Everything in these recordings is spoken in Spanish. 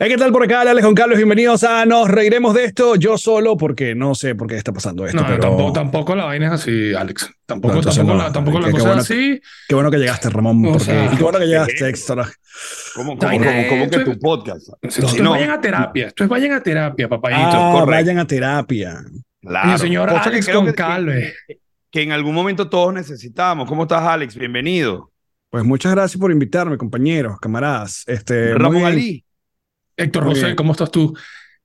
Hey, ¿Qué tal por acá? Alex Juan Carlos, bienvenidos a Nos Reiremos de esto. Yo solo, porque no sé por qué está pasando esto. No, pero... tampoco, tampoco la vaina es así, Alex. Tampoco, No, tampoco, no. la, tampoco la Qué- qué cosa bueno- es así. Qué bueno que llegaste, Ramón. O porque- sea, y qué bueno que llegaste, Héctor. ¿Cómo, Está cómo, bien, cómo, cómo que tu podcast? Esto No, vayan a terapia. Esto es vayan a terapia, papayito. Ah, correcto. vayan a terapia. claro. Mi señor Cosa que Alex que- Concalve. que en algún momento todos necesitamos. ¿Cómo estás, Alex? Bienvenido. Pues muchas gracias por invitarme, compañeros, camaradas. Este, muy Ramón bien. Ali. Héctor Muy José, bien. ¿cómo estás tú?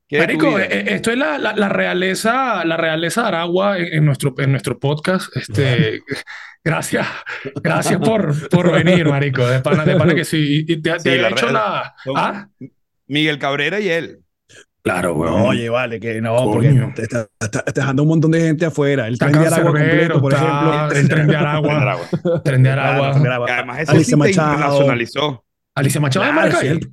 ¿qué de Marico, eh, eh, esto es la, la, la realeza, la realeza de Aragua en, en nuestro, en nuestro podcast. Este, gracias, gracias por, por venir, marico. De pana, de pana que sí. Y te, te Sí, había la hecho real- la. ¿Ah? Miguel Cabrera y él. Claro, No, oye, vale, que no, Coño. porque te está, está- está dejando un montón de gente afuera. El Está tren de Aragua completo, por está ejemplo. el tren de Aragua. Tren de Aragua. Tren de Aragua. Y además, eso Alicia sí te Machado. internacionalizó. Alicia Machado de Claro, Maracay. sí,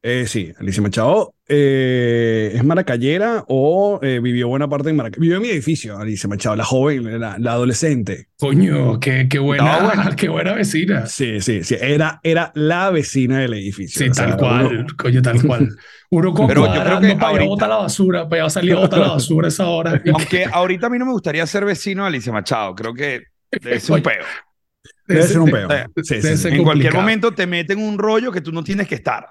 Eh, sí, Alicia Machado eh, es maracayera o eh, vivió buena parte en Maracay. Vivió en mi edificio, Alicia Machado, la joven, la, la adolescente. Coño, qué, qué buena, qué buena vecina. Sí, sí, sí. Era, era la vecina del edificio. Sí, O sea, tal cual, uno- coño, tal cual. Uno con Pero yo creo que para ahorita- botar la basura, para allá salir a botar la basura a esa hora. Aunque ahorita a mí no me gustaría ser vecino de Alicia Machado. Creo que debe ser un peo. Debe ser un peo. Sí, sí, sí. En cualquier momento te meten un rollo que tú no tienes que estar.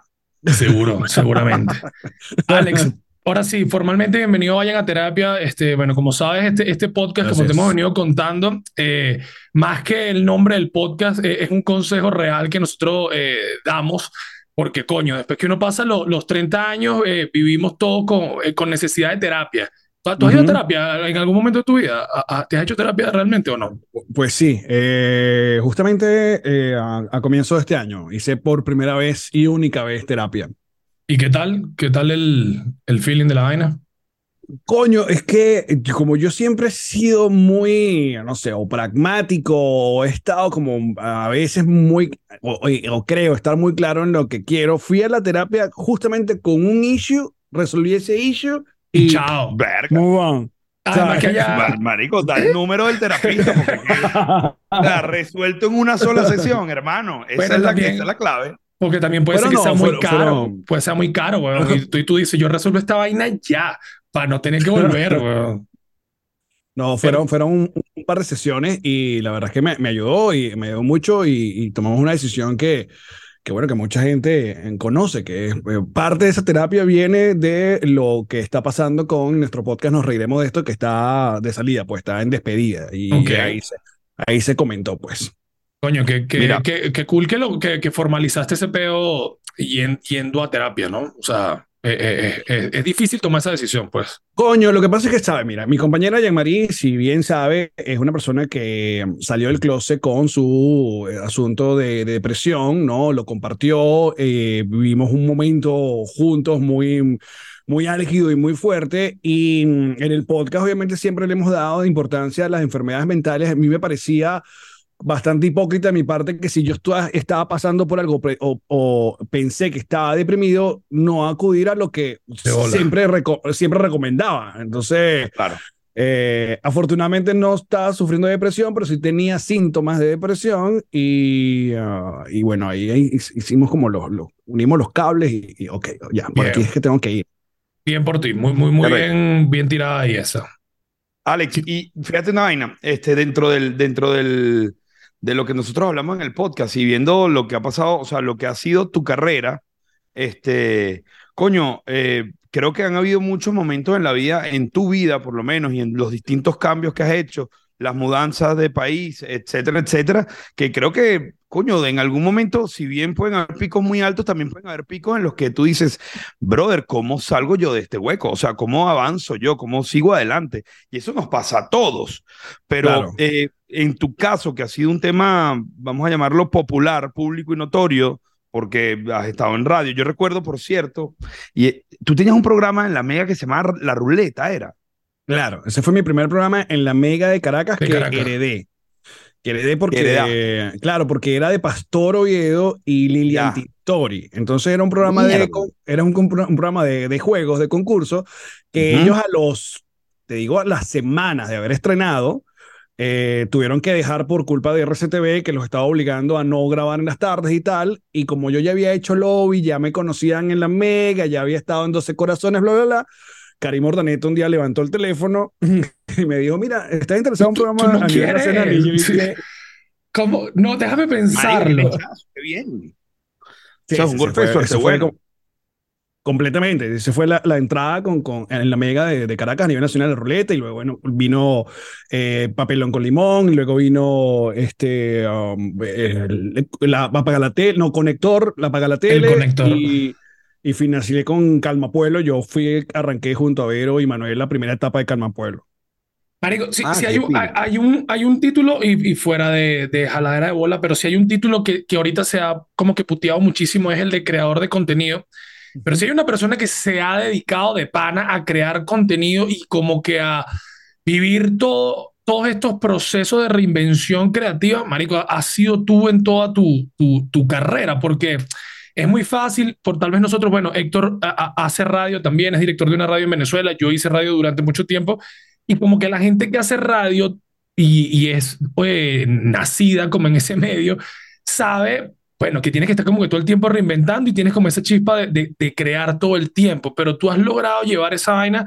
Seguro, seguramente. Alex, ahora sí, formalmente bienvenido a Vayan a Terapia. Este, bueno, como sabes, este, este podcast, como te Gracias. hemos venido contando, eh, más que el nombre del podcast, eh, es un consejo real que nosotros eh, damos. Porque, coño, después que uno pasa lo- los 30 años, eh, vivimos todo con, con necesidad de terapia. ¿Tú, has ido a Ujú. terapia en algún momento de tu vida? ¿A- a- ¿Te has hecho terapia realmente o no? Pues sí, eh, justamente eh, a, a comienzo de este año hice por primera vez y única vez terapia. ¿Y qué tal? ¿Qué tal el, el feeling de la vaina? Coño, es que como yo siempre he sido muy, no sé, o pragmático, o he estado como a veces muy, o, o- o creo estar muy claro en lo que quiero, fui a la terapia justamente con un issue, resolví ese issue Y chao. Verga. move on. Además que allá, Mar- Marico, da el número del terapista. Porque está resuelto en una sola sesión, hermano. Esa, Bueno, es, la, también- esa es la clave. porque también puede Pero ser que no, sea muy fueron- caro. Puede ser muy caro, weón. Y tú, y tú dices, yo resuelvo esta vaina ya, para no tener que volver, weón. No, fueron, fueron un, un par de sesiones y la verdad es que me, me ayudó y me ayudó mucho y, y tomamos una decisión que, que, bueno, que mucha gente eh, conoce, que eh, parte de esa terapia viene de lo que está pasando con nuestro podcast Nos Reiremos de esto, que está de salida, pues está en despedida y ahí, se, ahí se comentó, pues. Coño, que, que, que, que cool que, lo, que, que formalizaste ese peo yen- yendo a terapia, ¿no? O sea, eh, eh, eh, es difícil tomar esa decisión, pues. Coño, lo que pasa es que sabe, mira, mi compañera Jean-Marie, si bien sabe, es una persona que salió del closet con su eh, asunto de, de depresión, ¿no? Lo compartió, eh, vivimos un momento juntos muy, muy álgido y muy fuerte y mm, en el podcast obviamente siempre le hemos dado importancia a las enfermedades mentales. A mí me parecía bastante hipócrita de mi parte que si yo estaba pasando por algo pre- o, o pensé que estaba deprimido, no acudir a lo que siempre, reco- siempre recomendaba. Entonces, Claro. eh, afortunadamente no estaba sufriendo de depresión, pero sí tenía síntomas de depresión y, ah, y bueno, ahí, ahí hicimos como los, los- unimos los cables y, y ok, ya, por Bien. aquí es que tengo que ir. Bien por ti, muy, muy, muy bien, bien tirada ahí esa. Alex, y fíjate una vaina, este, dentro del, dentro del, de lo que nosotros hablamos en el podcast y viendo lo que ha pasado, o sea, lo que ha sido tu carrera, este, coño, eh, creo que han habido muchos momentos en la vida, en tu vida por lo menos, y en los distintos cambios que has hecho, las mudanzas de país, etcétera, etcétera, que creo que, coño, en algún momento, si bien pueden haber picos muy altos, también pueden haber picos en los que tú dices, brother, ¿cómo salgo yo de este hueco? O sea, ¿cómo avanzo yo? ¿Cómo sigo adelante? Y eso nos pasa a todos. Pero Claro. eh, en tu caso, que ha sido un tema, vamos a llamarlo popular, público y notorio, porque has estado en radio. Yo recuerdo, por cierto, y eh, tú tenías un programa en la Mega que se llamaba La Ruleta, ¿era? Claro, ese fue mi primer programa en la Mega de Caracas De que Caracas. heredé. Que heredé porque, claro, porque era de Pastor Oviedo y Lilian Ya. Titori. Entonces era un programa de, Mierda. era un, un programa de, de juegos, de concurso, que Ujú. ellos a los, te digo, a las semanas de haber estrenado, eh, tuvieron que dejar por culpa de RCTV que los estaba obligando a no grabar en las tardes y tal. Y como yo ya había hecho lobby, ya me conocían en la Mega, ya había estado en 12 Corazones, bla, bla, bla. Karim Ordaneta un día levantó el teléfono y me dijo, mira, ¿estás interesado en un programa no a nivel nacional? Y yo dije, ¿Cómo? No, déjame pensarlo. Qué bien. Sí, o sea, un se golpe de fue- suerte se fue bueno. com- completamente. Esa fue la, la entrada con, con, en la mega de, de Caracas a nivel nacional de ruleta y luego bueno, vino eh, Papelón con Limón y luego vino este, um, el- la Apaga la Tele, no, Conector, la Apaga la Tele. Conector. Y, y financié con Calma Pueblo. Yo fui, arranqué junto a Vero y Manuel la primera etapa de Calma Pueblo. Marico, sí, Ah, sí hay, un, hay, un, hay un título, y, y fuera de, de jaladera de bola, pero sí hay un título que, que ahorita se ha como que puteado muchísimo, es el de creador de contenido. Pero si hay una persona que se ha dedicado de pana a crear contenido y como que a vivir todo, todos estos procesos de reinvención creativa, Marico, has sido tú en toda tu, tu, tu carrera, porque es muy fácil, por tal vez nosotros, bueno, Héctor a- hace radio también, es director de una radio en Venezuela, yo hice radio durante mucho tiempo, y como que la gente que hace radio y, es eh, nacida como en ese medio, sabe, bueno, que tienes que estar como que todo el tiempo reinventando y tienes como esa chispa de, de crear todo el tiempo, pero tú has logrado llevar esa vaina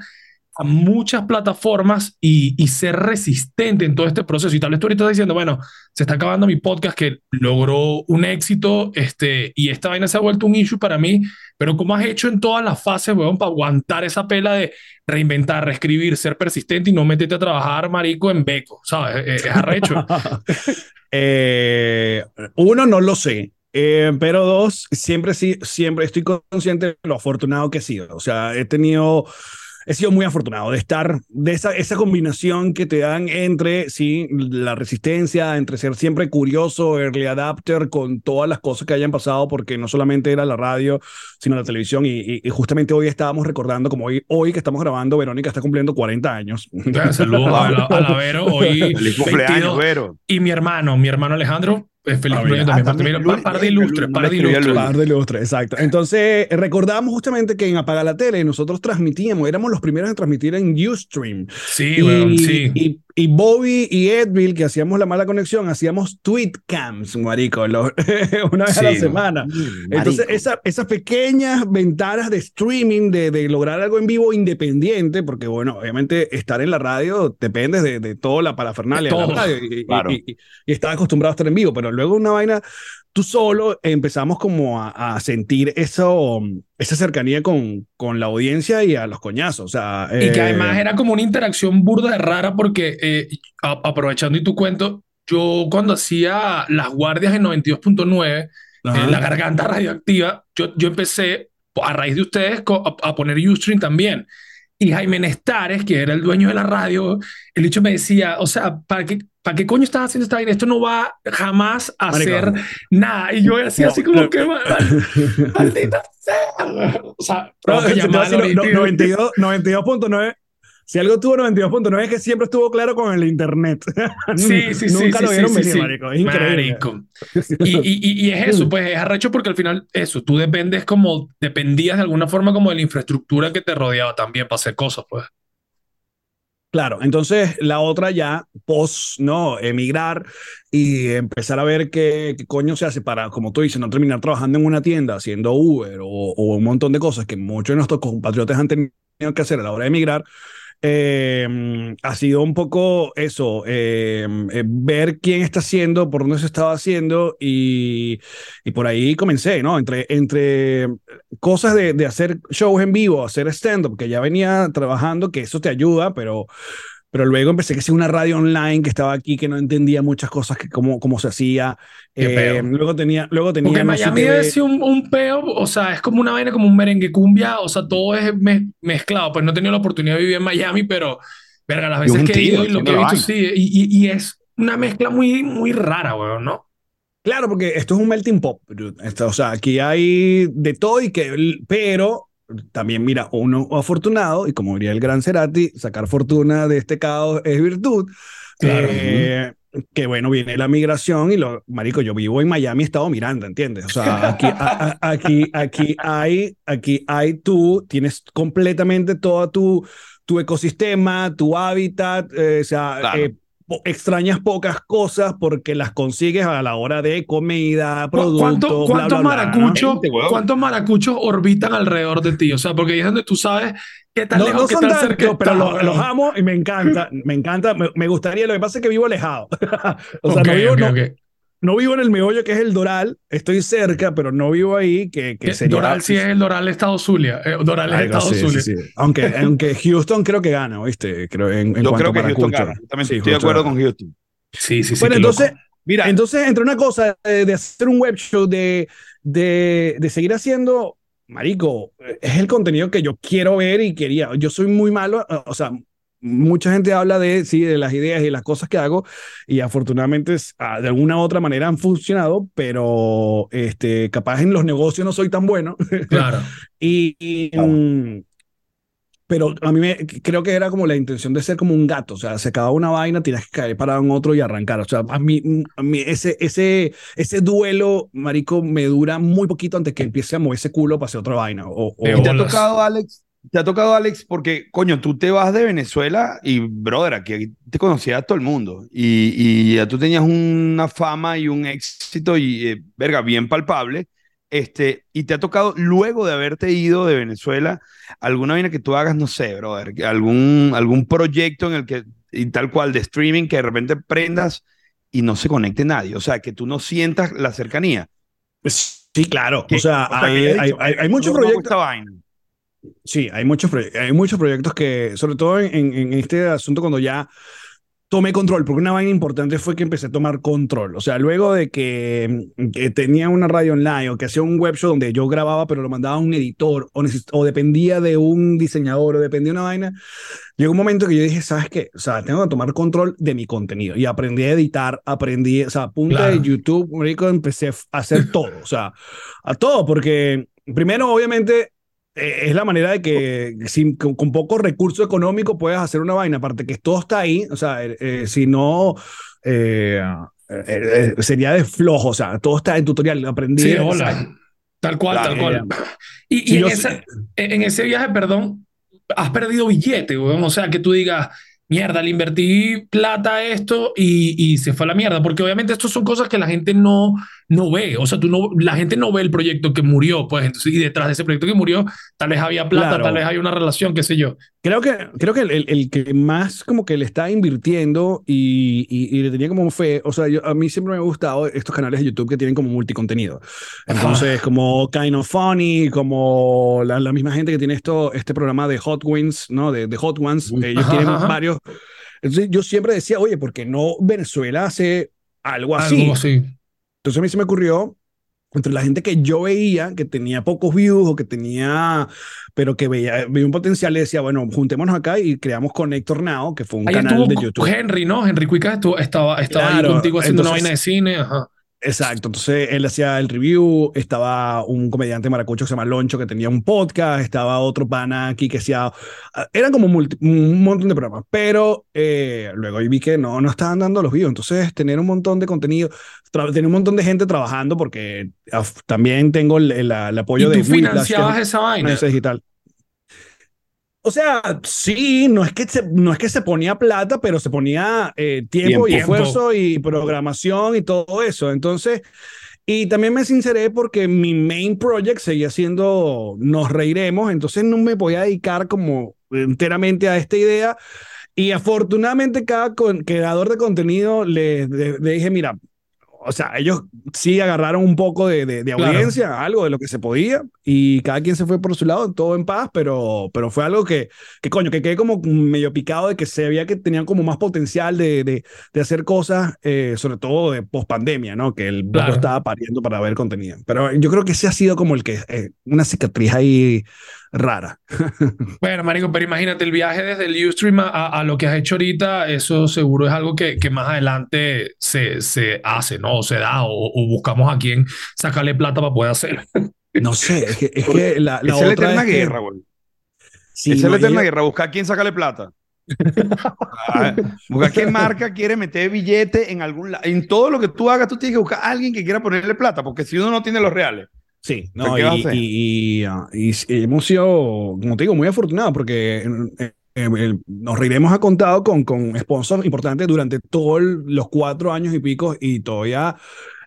a muchas plataformas y, y ser resistente en todo este proceso. Y tal vez tú ahorita estás diciendo, bueno, se está acabando mi podcast que logró un éxito este, y esta vaina se ha vuelto un issue para mí, pero ¿cómo has hecho en todas las fases, weón, para aguantar esa pela de reinventar, reescribir, ser persistente y no meterte a trabajar, marico, en beco, ¿sabes? Es, es arrecho. Eh, uno, no lo sé. Eh, pero dos, siempre sí, siempre estoy consciente de lo afortunado que he sido. O sea, he tenido, he sido muy afortunado de estar, de esa, esa combinación que te dan entre, sí, la resistencia, entre ser siempre curioso, early adapter, con todas las cosas que hayan pasado, porque no solamente era la radio, sino la televisión. Y, y- y justamente hoy estábamos recordando, como hoy, hoy que estamos grabando, Verónica está cumpliendo 40 años. Saludos a, la, a la Vero, hoy Feliz cumpleaños, 22. Vero. Y mi hermano, mi hermano Alejandro, feliz Ah, cumpleaños mira. también. Ah, Par- también, par- par de ilustres, par de ilustres. Par de exacto. Entonces, recordamos justamente que en Apaga la Tele nosotros transmitíamos, éramos los primeros en transmitir en Ustream. Sí, y, sí. y, y Bobby y Edville, que hacíamos la mala conexión, hacíamos tweet cams, marico, lo- una vez a la Sí. semana. Entonces, Marico. esa- esas pequeñas ventanas de streaming, de, de lograr algo en vivo independiente, porque bueno, obviamente estar en la radio depende de, de toda la parafernalia De de, la radio y, Claro. y- y- estaba acostumbrado a estar en vivo, pero luego una vaina, tú solo empezamos como a, a sentir eso, esa cercanía con, con la audiencia y a los coñazos. O sea, Y que eh, además era como una interacción burda de rara porque, eh, a- aprovechando y tu cuento, yo cuando hacía las guardias en 92.9, ajá. en la garganta radioactiva, yo, yo empecé a raíz de ustedes a, a poner Ustream también. Y Jaime Nestares, que era el dueño de la radio, el hecho me decía, o sea, ¿para qué, ¿para qué coño estás haciendo esta vaina? Esto no va jamás a hacer nada. Y yo No, así como no. que, "Mal- maldita sea. O sea, No, que llamarlo no, ahorita. 92 92.9. Si algo tuvo 92.9 es que siempre estuvo claro con el internet. Sí, sí, sí. Nunca sí, lo vieron sí, venir, sí. marico. Es increíble. Marico. Y, y es eso, pues es arrecho porque al final, eso, tú dependes como, dependías de alguna forma como de la infraestructura que te rodeaba también para hacer cosas, pues. Claro, entonces la otra ya, post, ¿no? Emigrar y empezar a ver qué, qué coño se hace para, como tú dices, no terminar trabajando en una tienda haciendo Uber o, o un montón de cosas que muchos de nuestros compatriotas han tenido que hacer a la hora de emigrar. Eh, ha sido un poco eso, eh, eh, ver quién está haciendo, por dónde se estaba haciendo y, y por ahí comencé, ¿no? Entre, entre cosas de, de hacer shows en vivo, hacer stand-up, que ya venía trabajando, que eso te ayuda, pero, pero luego empecé que sea una radio online que estaba aquí, que no entendía muchas cosas, que cómo, cómo se hacía. Qué Eh, peo. luego tenía, luego tenía Porque Miami ser un, un peo, o sea, es como una vaina, como un merengue cumbia, o sea, todo es me- mezclado. Pues no he tenido la oportunidad de vivir en Miami, pero, verga, las veces que he ido y lo que he visto, sí, y, y, y es una mezcla muy, muy rara, weón, ¿no? Claro, porque esto es un melting pot. dude. Esto, o sea, aquí hay de todo y que, pero también, mira, uno afortunado, y como diría el gran Cerati, sacar fortuna de este caos es virtud. Claro. Eh, que bueno, viene la migración y lo, marico, yo vivo en Miami, Estado Miranda, ¿entiendes? O sea, aquí, a- a- aquí, aquí hay, aquí hay tú, tienes completamente todo tu, tu ecosistema, tu hábitat, eh, o sea, Claro. eh, extrañas pocas cosas porque las consigues a la hora de comida, productos, ¿Cuánto, ¿Cuántos maracuchos ¿cuántos maracuchos orbitan alrededor de ti? O sea, porque ahí es donde tú sabes qué tan lejos, qué tan cerca Pero los, amo y me encanta, me encanta, me, gustaría, lo que pasa es que vivo alejado. o sea, no vivo, no vivo en el meollo que es el Doral, estoy cerca, pero no vivo ahí. Que, que sería, Doral sí es el Doral Estado Zulia. Eh, Doral es Estado Zulia. Sí, Aunque, aunque Houston creo que gana, ¿viste? Creo, en, en Yo creo que Houston gana. También estoy de acuerdo con Houston. Sí, sí, sí. Bueno, entonces, mira, entonces entre una cosa de, hacer un web show, de, de, de seguir haciendo Marico, es el contenido que yo quiero ver y quería. Yo soy muy malo, o sea, mucha gente habla de, sí, de las ideas y las cosas que hago y afortunadamente ah, de alguna u otra manera han funcionado, pero este, capaz en los negocios no soy tan bueno. Claro. y, mm, pero a mí me, creo que era como la intención de ser como un gato, o sea, se acaba una vaina, tienes que caer para un otro y arrancar. O sea, a mí, a mí ese, ese, ese duelo, marico, me dura muy poquito antes que empiece a mover ese culo para hacer otra vaina. O, ¿Te ha tocado, Alex, te ha tocado, Alex, porque, coño, tú te vas de Venezuela y, brother, aquí te conocía todo el mundo. Y, y ya tú tenías una fama y un éxito y, eh, verga, bien palpable. Este, y te ha tocado, luego de haberte ido de Venezuela, alguna vaina que tú hagas, no sé, brother, algún, algún proyecto en el que, y tal cual, de streaming, que de repente prendas y no se conecte nadie. O sea, que tú no sientas la cercanía. Pues, sí, claro. o sea, hay, hay, hay, muchos proyectos. Sí, hay muchos, hay muchos proyectos que, sobre todo en, en, este asunto, cuando ya tomé control, porque una vaina importante fue que empecé a tomar control. O sea, luego de que, que, tenía una radio online o que hacía un web show donde yo grababa, pero lo mandaba a un editor o, o dependía de un diseñador o dependía de una vaina, llegó un momento que yo dije, ¿sabes qué? O sea, tengo que tomar control de mi contenido y aprendí a editar, aprendí, o sea, a punta de YouTube, empecé a hacer todo, o sea, a todo, porque primero, obviamente, es la manera de que sin, con, poco recurso económico puedas hacer una vaina, aparte que todo está ahí, o sea, eh, eh, si no, sería de flojo, o sea, todo está en tutorial, aprendí. Sí, hola. Tal cual, tal cual. Y, en, en, ese viaje, perdón, has perdido billete, o sea, que tú digas, mierda, le invertí plata a esto y, y, se fue a la mierda, porque obviamente esto son cosas que la gente no, no ve, o sea, tú no, la gente no ve el proyecto que murió, pues, entonces, y detrás de ese proyecto que murió, tal vez había plata, tal vez hay una relación, qué sé yo. Creo que, creo que el, el, que más como que le está invirtiendo y, y, le tenía como fe, o sea, yo, a mí siempre me ha gustado estos canales de YouTube que tienen como multicontenido. Entonces, como Kind of Funny, como la, la, misma gente que tiene esto, este programa de Hot Wins, ¿no? De, de Hot Ones, ellos tienen varios. Entonces, yo siempre decía, oye, ¿por qué no Venezuela hace algo así? Algo así. Entonces a mí se me ocurrió entre la gente que yo veía que tenía pocos views o que tenía, pero que veía, veía un potencial, le decía, bueno, juntémonos acá y creamos Connector Now, que fue un canal de YouTube. Henry, ¿no? Henry Cuica estaba, estaba ahí contigo haciendo una vaina de cine. Ajá. Exacto, entonces él hacía el review, estaba un comediante maracucho que se llama Loncho que tenía un podcast, estaba otro pana aquí que hacía, ah, eran como un montón de programas, pero eh, luego vi que no, no estaban dando los views, entonces tener un montón de contenido, tener un montón de gente trabajando porque ah, también tengo el, el, apoyo ¿Y tú de... financiabas esa vaina? digital. O sea, sí, no es que se, no es que se ponía plata, pero se ponía eh, tiempo, y esfuerzo y programación y todo eso. Entonces, y también me sinceré porque mi main project seguía siendo Nos Reiremos, entonces no me voy a dedicar como enteramente a esta idea. Y afortunadamente cada creador de contenido le, le dije, mira, o sea, ellos sí agarraron un poco de, de, audiencia, algo de lo que se podía, y cada quien se fue por su lado, todo en paz, pero, pero fue algo que, que coño, que quedé como medio picado de que se veía que tenían como más potencial de, de, de hacer cosas, eh, sobre todo de post pandemia, ¿no? Que el claro. estaba pariendo para ver contenido. Pero yo creo que ese ha sido como el que, eh, una cicatriz ahí rara. bueno, Marico, pero imagínate el viaje desde el Ustream a, a, lo que has hecho ahorita, eso seguro es algo que, que más adelante se, se hace, ¿no? O se da, o, o buscamos a quien sacarle plata para poder hacer. no sé, es que, es que la, la es la eterna guerra, güey. Sí, es no, la eterna guerra, buscar a quién sacarle plata. buscar quién marca quiere meter billete en algún lado. En todo lo que tú hagas, tú tienes que buscar a alguien que quiera ponerle plata, porque si uno no tiene los reales, Sí, no, y, y, y, y, hemos sido, como te digo, muy afortunados porque en, eh, nos reiremos a contado con, con sponsors importantes durante todos los cuatro años y pico y todavía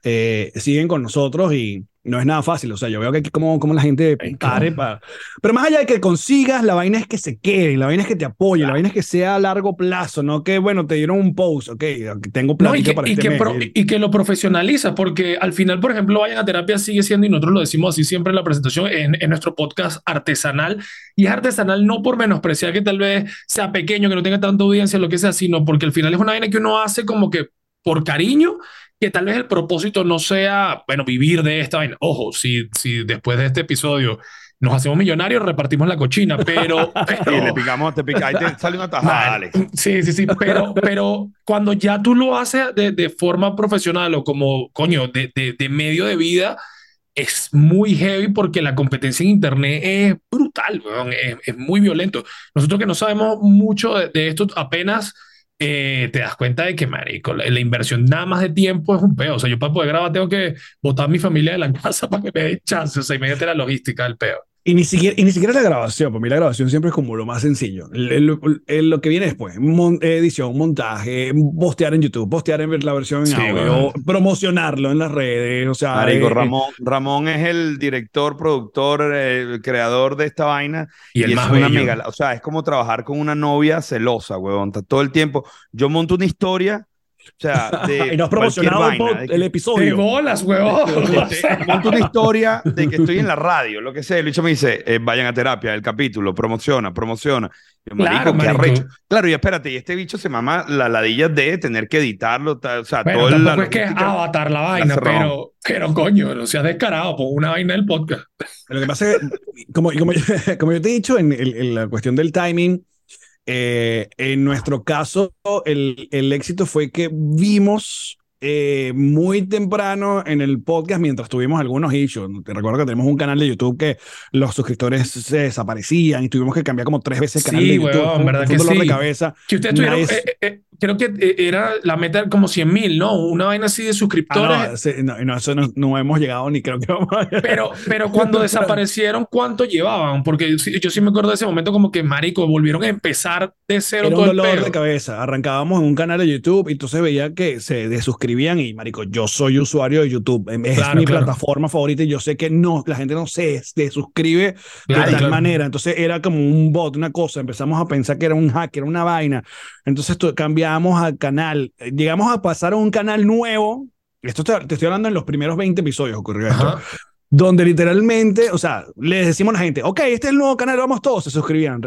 eh, siguen con nosotros y no es nada fácil. O sea, yo veo que aquí como, como la gente pare para... Pero más allá de que consigas, la vaina es que se quede, la vaina es que te apoye, la vaina es que sea a largo plazo, no que, bueno, te dieron un post, ok, tengo y, que, para y, este que mes. y que lo profesionaliza, porque al final, por ejemplo, Vayan a Terapia sigue siendo, y nosotros lo decimos así siempre en la presentación, en, en nuestro podcast artesanal, y es artesanal no por menospreciar que tal vez sea pequeño, que no tenga tanta audiencia, lo que sea, sino porque al final es una vaina que uno hace como que por cariño que tal vez el propósito no sea, bueno, vivir de esta vaina. Ojo, si, si después de este episodio nos hacemos millonarios, repartimos la cochina, pero... pero y le picamos, te pica, ahí te sale una tajada, Alex. Sí, sí, sí, pero, pero cuando ya tú lo haces de, de forma profesional o como, coño, de, de, de, medio de vida, es muy heavy porque la competencia en Internet es brutal, es, es, muy violento. Nosotros que no sabemos mucho de, de esto, apenas eh, te das cuenta de que, marico, la, inversión nada más de tiempo es un peo. O sea, yo para poder grabar tengo que botar a mi familia de la casa para que me den chance. O sea, imagínate la logística del peo. Y ni, siquiera, y ni siquiera la grabación, para mí la grabación siempre es como lo más sencillo. El, el, lo que viene después, mon, edición, montaje, postear en YouTube, postear en la versión en sí, audio, bueno. promocionarlo en las redes, o sea... Marico, eh, Ramón, Ramón es el director, productor, creador de esta vaina. Y, el y más es una bello. amiga, o sea, es como trabajar con una novia celosa, huevón, todo el tiempo. Yo monto una historia o sea, de y no has promocionado vaina, el, que, el, episodio. De bolas, huevón. Monto una historia de que estoy en la radio, lo que sea. El bicho me dice, eh, vayan a terapia, el capítulo, promociona, promociona. Yo, claro, marico, marico. Claro, y espérate, y este bicho se mama la ladilla de tener que editarlo, tal, o sea, bueno, todo la es que es avatar la vaina, pero, pero coño, no seas descarado por una vaina del podcast. Lo que pasa es que, como, como, como yo te he dicho, en, en, en la cuestión del timing, eh, en nuestro caso, el, el, éxito fue que vimos eh, muy temprano en el podcast mientras tuvimos algunos issues. Te recuerdo que tenemos un canal de YouTube que los suscriptores se desaparecían y tuvimos que cambiar como tres veces el canal sí, de YouTube. Huevón, ¿verdad un que dolor sí? de cabeza. Que ustedes tuvieron, eh, eh, creo que eh, era la meta como 100 mil, ¿no? Una vaina así de suscriptores. Ah, no, sí, no, no, eso no, no, hemos llegado ni creo que vamos a Pero, pero cuando desaparecieron, ¿cuánto llevaban? Porque yo sí me acuerdo de ese momento como que, marico, volvieron a empezar de cero Era todo un dolor el de cabeza. Arrancábamos en un canal de YouTube y entonces veía que se desuscribían y, marico, yo soy usuario de YouTube. Es Claro, mi claro. plataforma favorita y yo sé que no, la gente no se desuscribe Claro, de tal manera. Entonces era como un bot, una cosa. Empezamos a pensar que era un hack, era una vaina. Entonces tu- cambiamos al canal. Llegamos a pasar a un canal nuevo. Esto te, te estoy hablando en los primeros 20 episodios ocurrió esto. Ajá. Donde literalmente, o sea, le decimos a la gente, ok, este es el nuevo canal, vamos todos, se suscribían.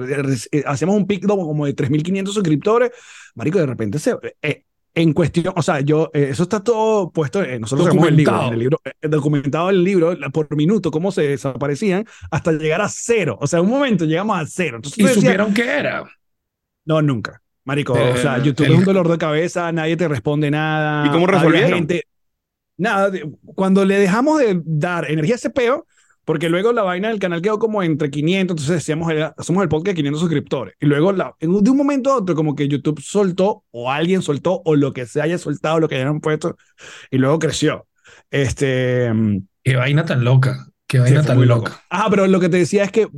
Eh, Hacemos un pic como como de 3.500 suscriptores. Marico, de repente se... eh, en cuestión, o sea, yo, eh, eso está todo puesto, eh, nosotros el libro, en el libro eh, documentado el libro por minuto, cómo se desaparecían hasta llegar a cero. O sea, un momento llegamos a cero. Entonces, Y decías, supieron qué era. no, nunca. Marico, o Eh, sea, YouTube el- es un dolor de cabeza, nadie te responde nada. ¿Y cómo resolvieron? gente- nada, cuando le dejamos de dar energía a ese peo, porque luego la vaina del canal quedó como entre 500, entonces decíamos, somos el podcast de 500 suscriptores. Y luego, la, en un- de un momento a otro, como que YouTube soltó, o alguien soltó, o lo que se haya soltado, lo que hayan puesto, y luego creció. Este. Qué vaina tan loca. Qué vaina tan muy loca. loco. Ah, pero lo que te decía es que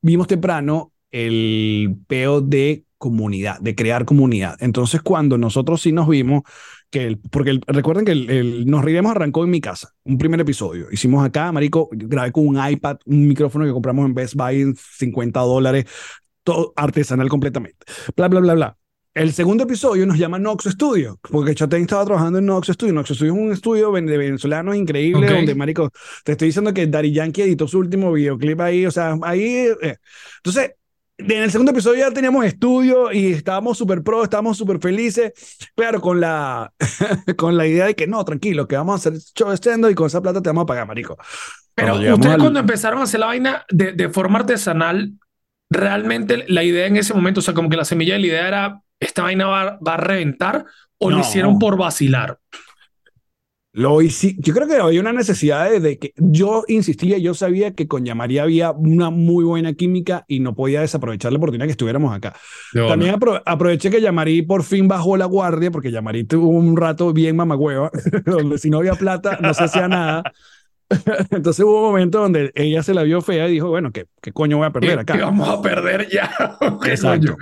vimos temprano el peo de comunidad, de crear comunidad. Entonces, cuando nosotros sí nos vimos que el, porque el- recuerden que el, Nos Riremos arrancó en mi casa, un primer episodio. Hicimos acá, marico, grabé con un iPad, un micrófono que compramos en Best Buy en 50 dólares, todo artesanal completamente. Bla, bla, bla, bla. El segundo episodio nos llama Nox Studio, porque Chaten estaba trabajando en Nox Studio. Nox Studio es un estudio de venezolanos increíble, Ok. donde, marico, te estoy diciendo que Daddy Yankee editó su último videoclip ahí, o sea, ahí... eh. Entonces, en el segundo episodio ya teníamos estudio y estábamos súper pro, estábamos súper felices, claro, con la, con la idea de que no, tranquilo, que vamos a hacer show stand y con esa plata te vamos a pagar, marico. Pero Cuando ustedes al- cuando empezaron a hacer la vaina de, de forma artesanal, realmente la idea en ese momento, o sea, como que la semilla de la idea era, esta vaina va, va a reventar, o lo No. hicieron por vacilar. Lo hice, yo creo que había una necesidad de, de que yo insistía, yo sabía que con Yamaría había una muy buena química y no podía desaprovechar la oportunidad que estuviéramos acá. También apro- aproveché que Yamarí por fin bajó la guardia, porque Yamarí tuvo un rato bien mamagüeva, donde si no había plata no se hacía nada. Entonces hubo un momento donde ella se la vio fea y dijo, bueno, ¿qué, qué coño voy a perder acá? ¿Qué vamos a perder ya? Exacto.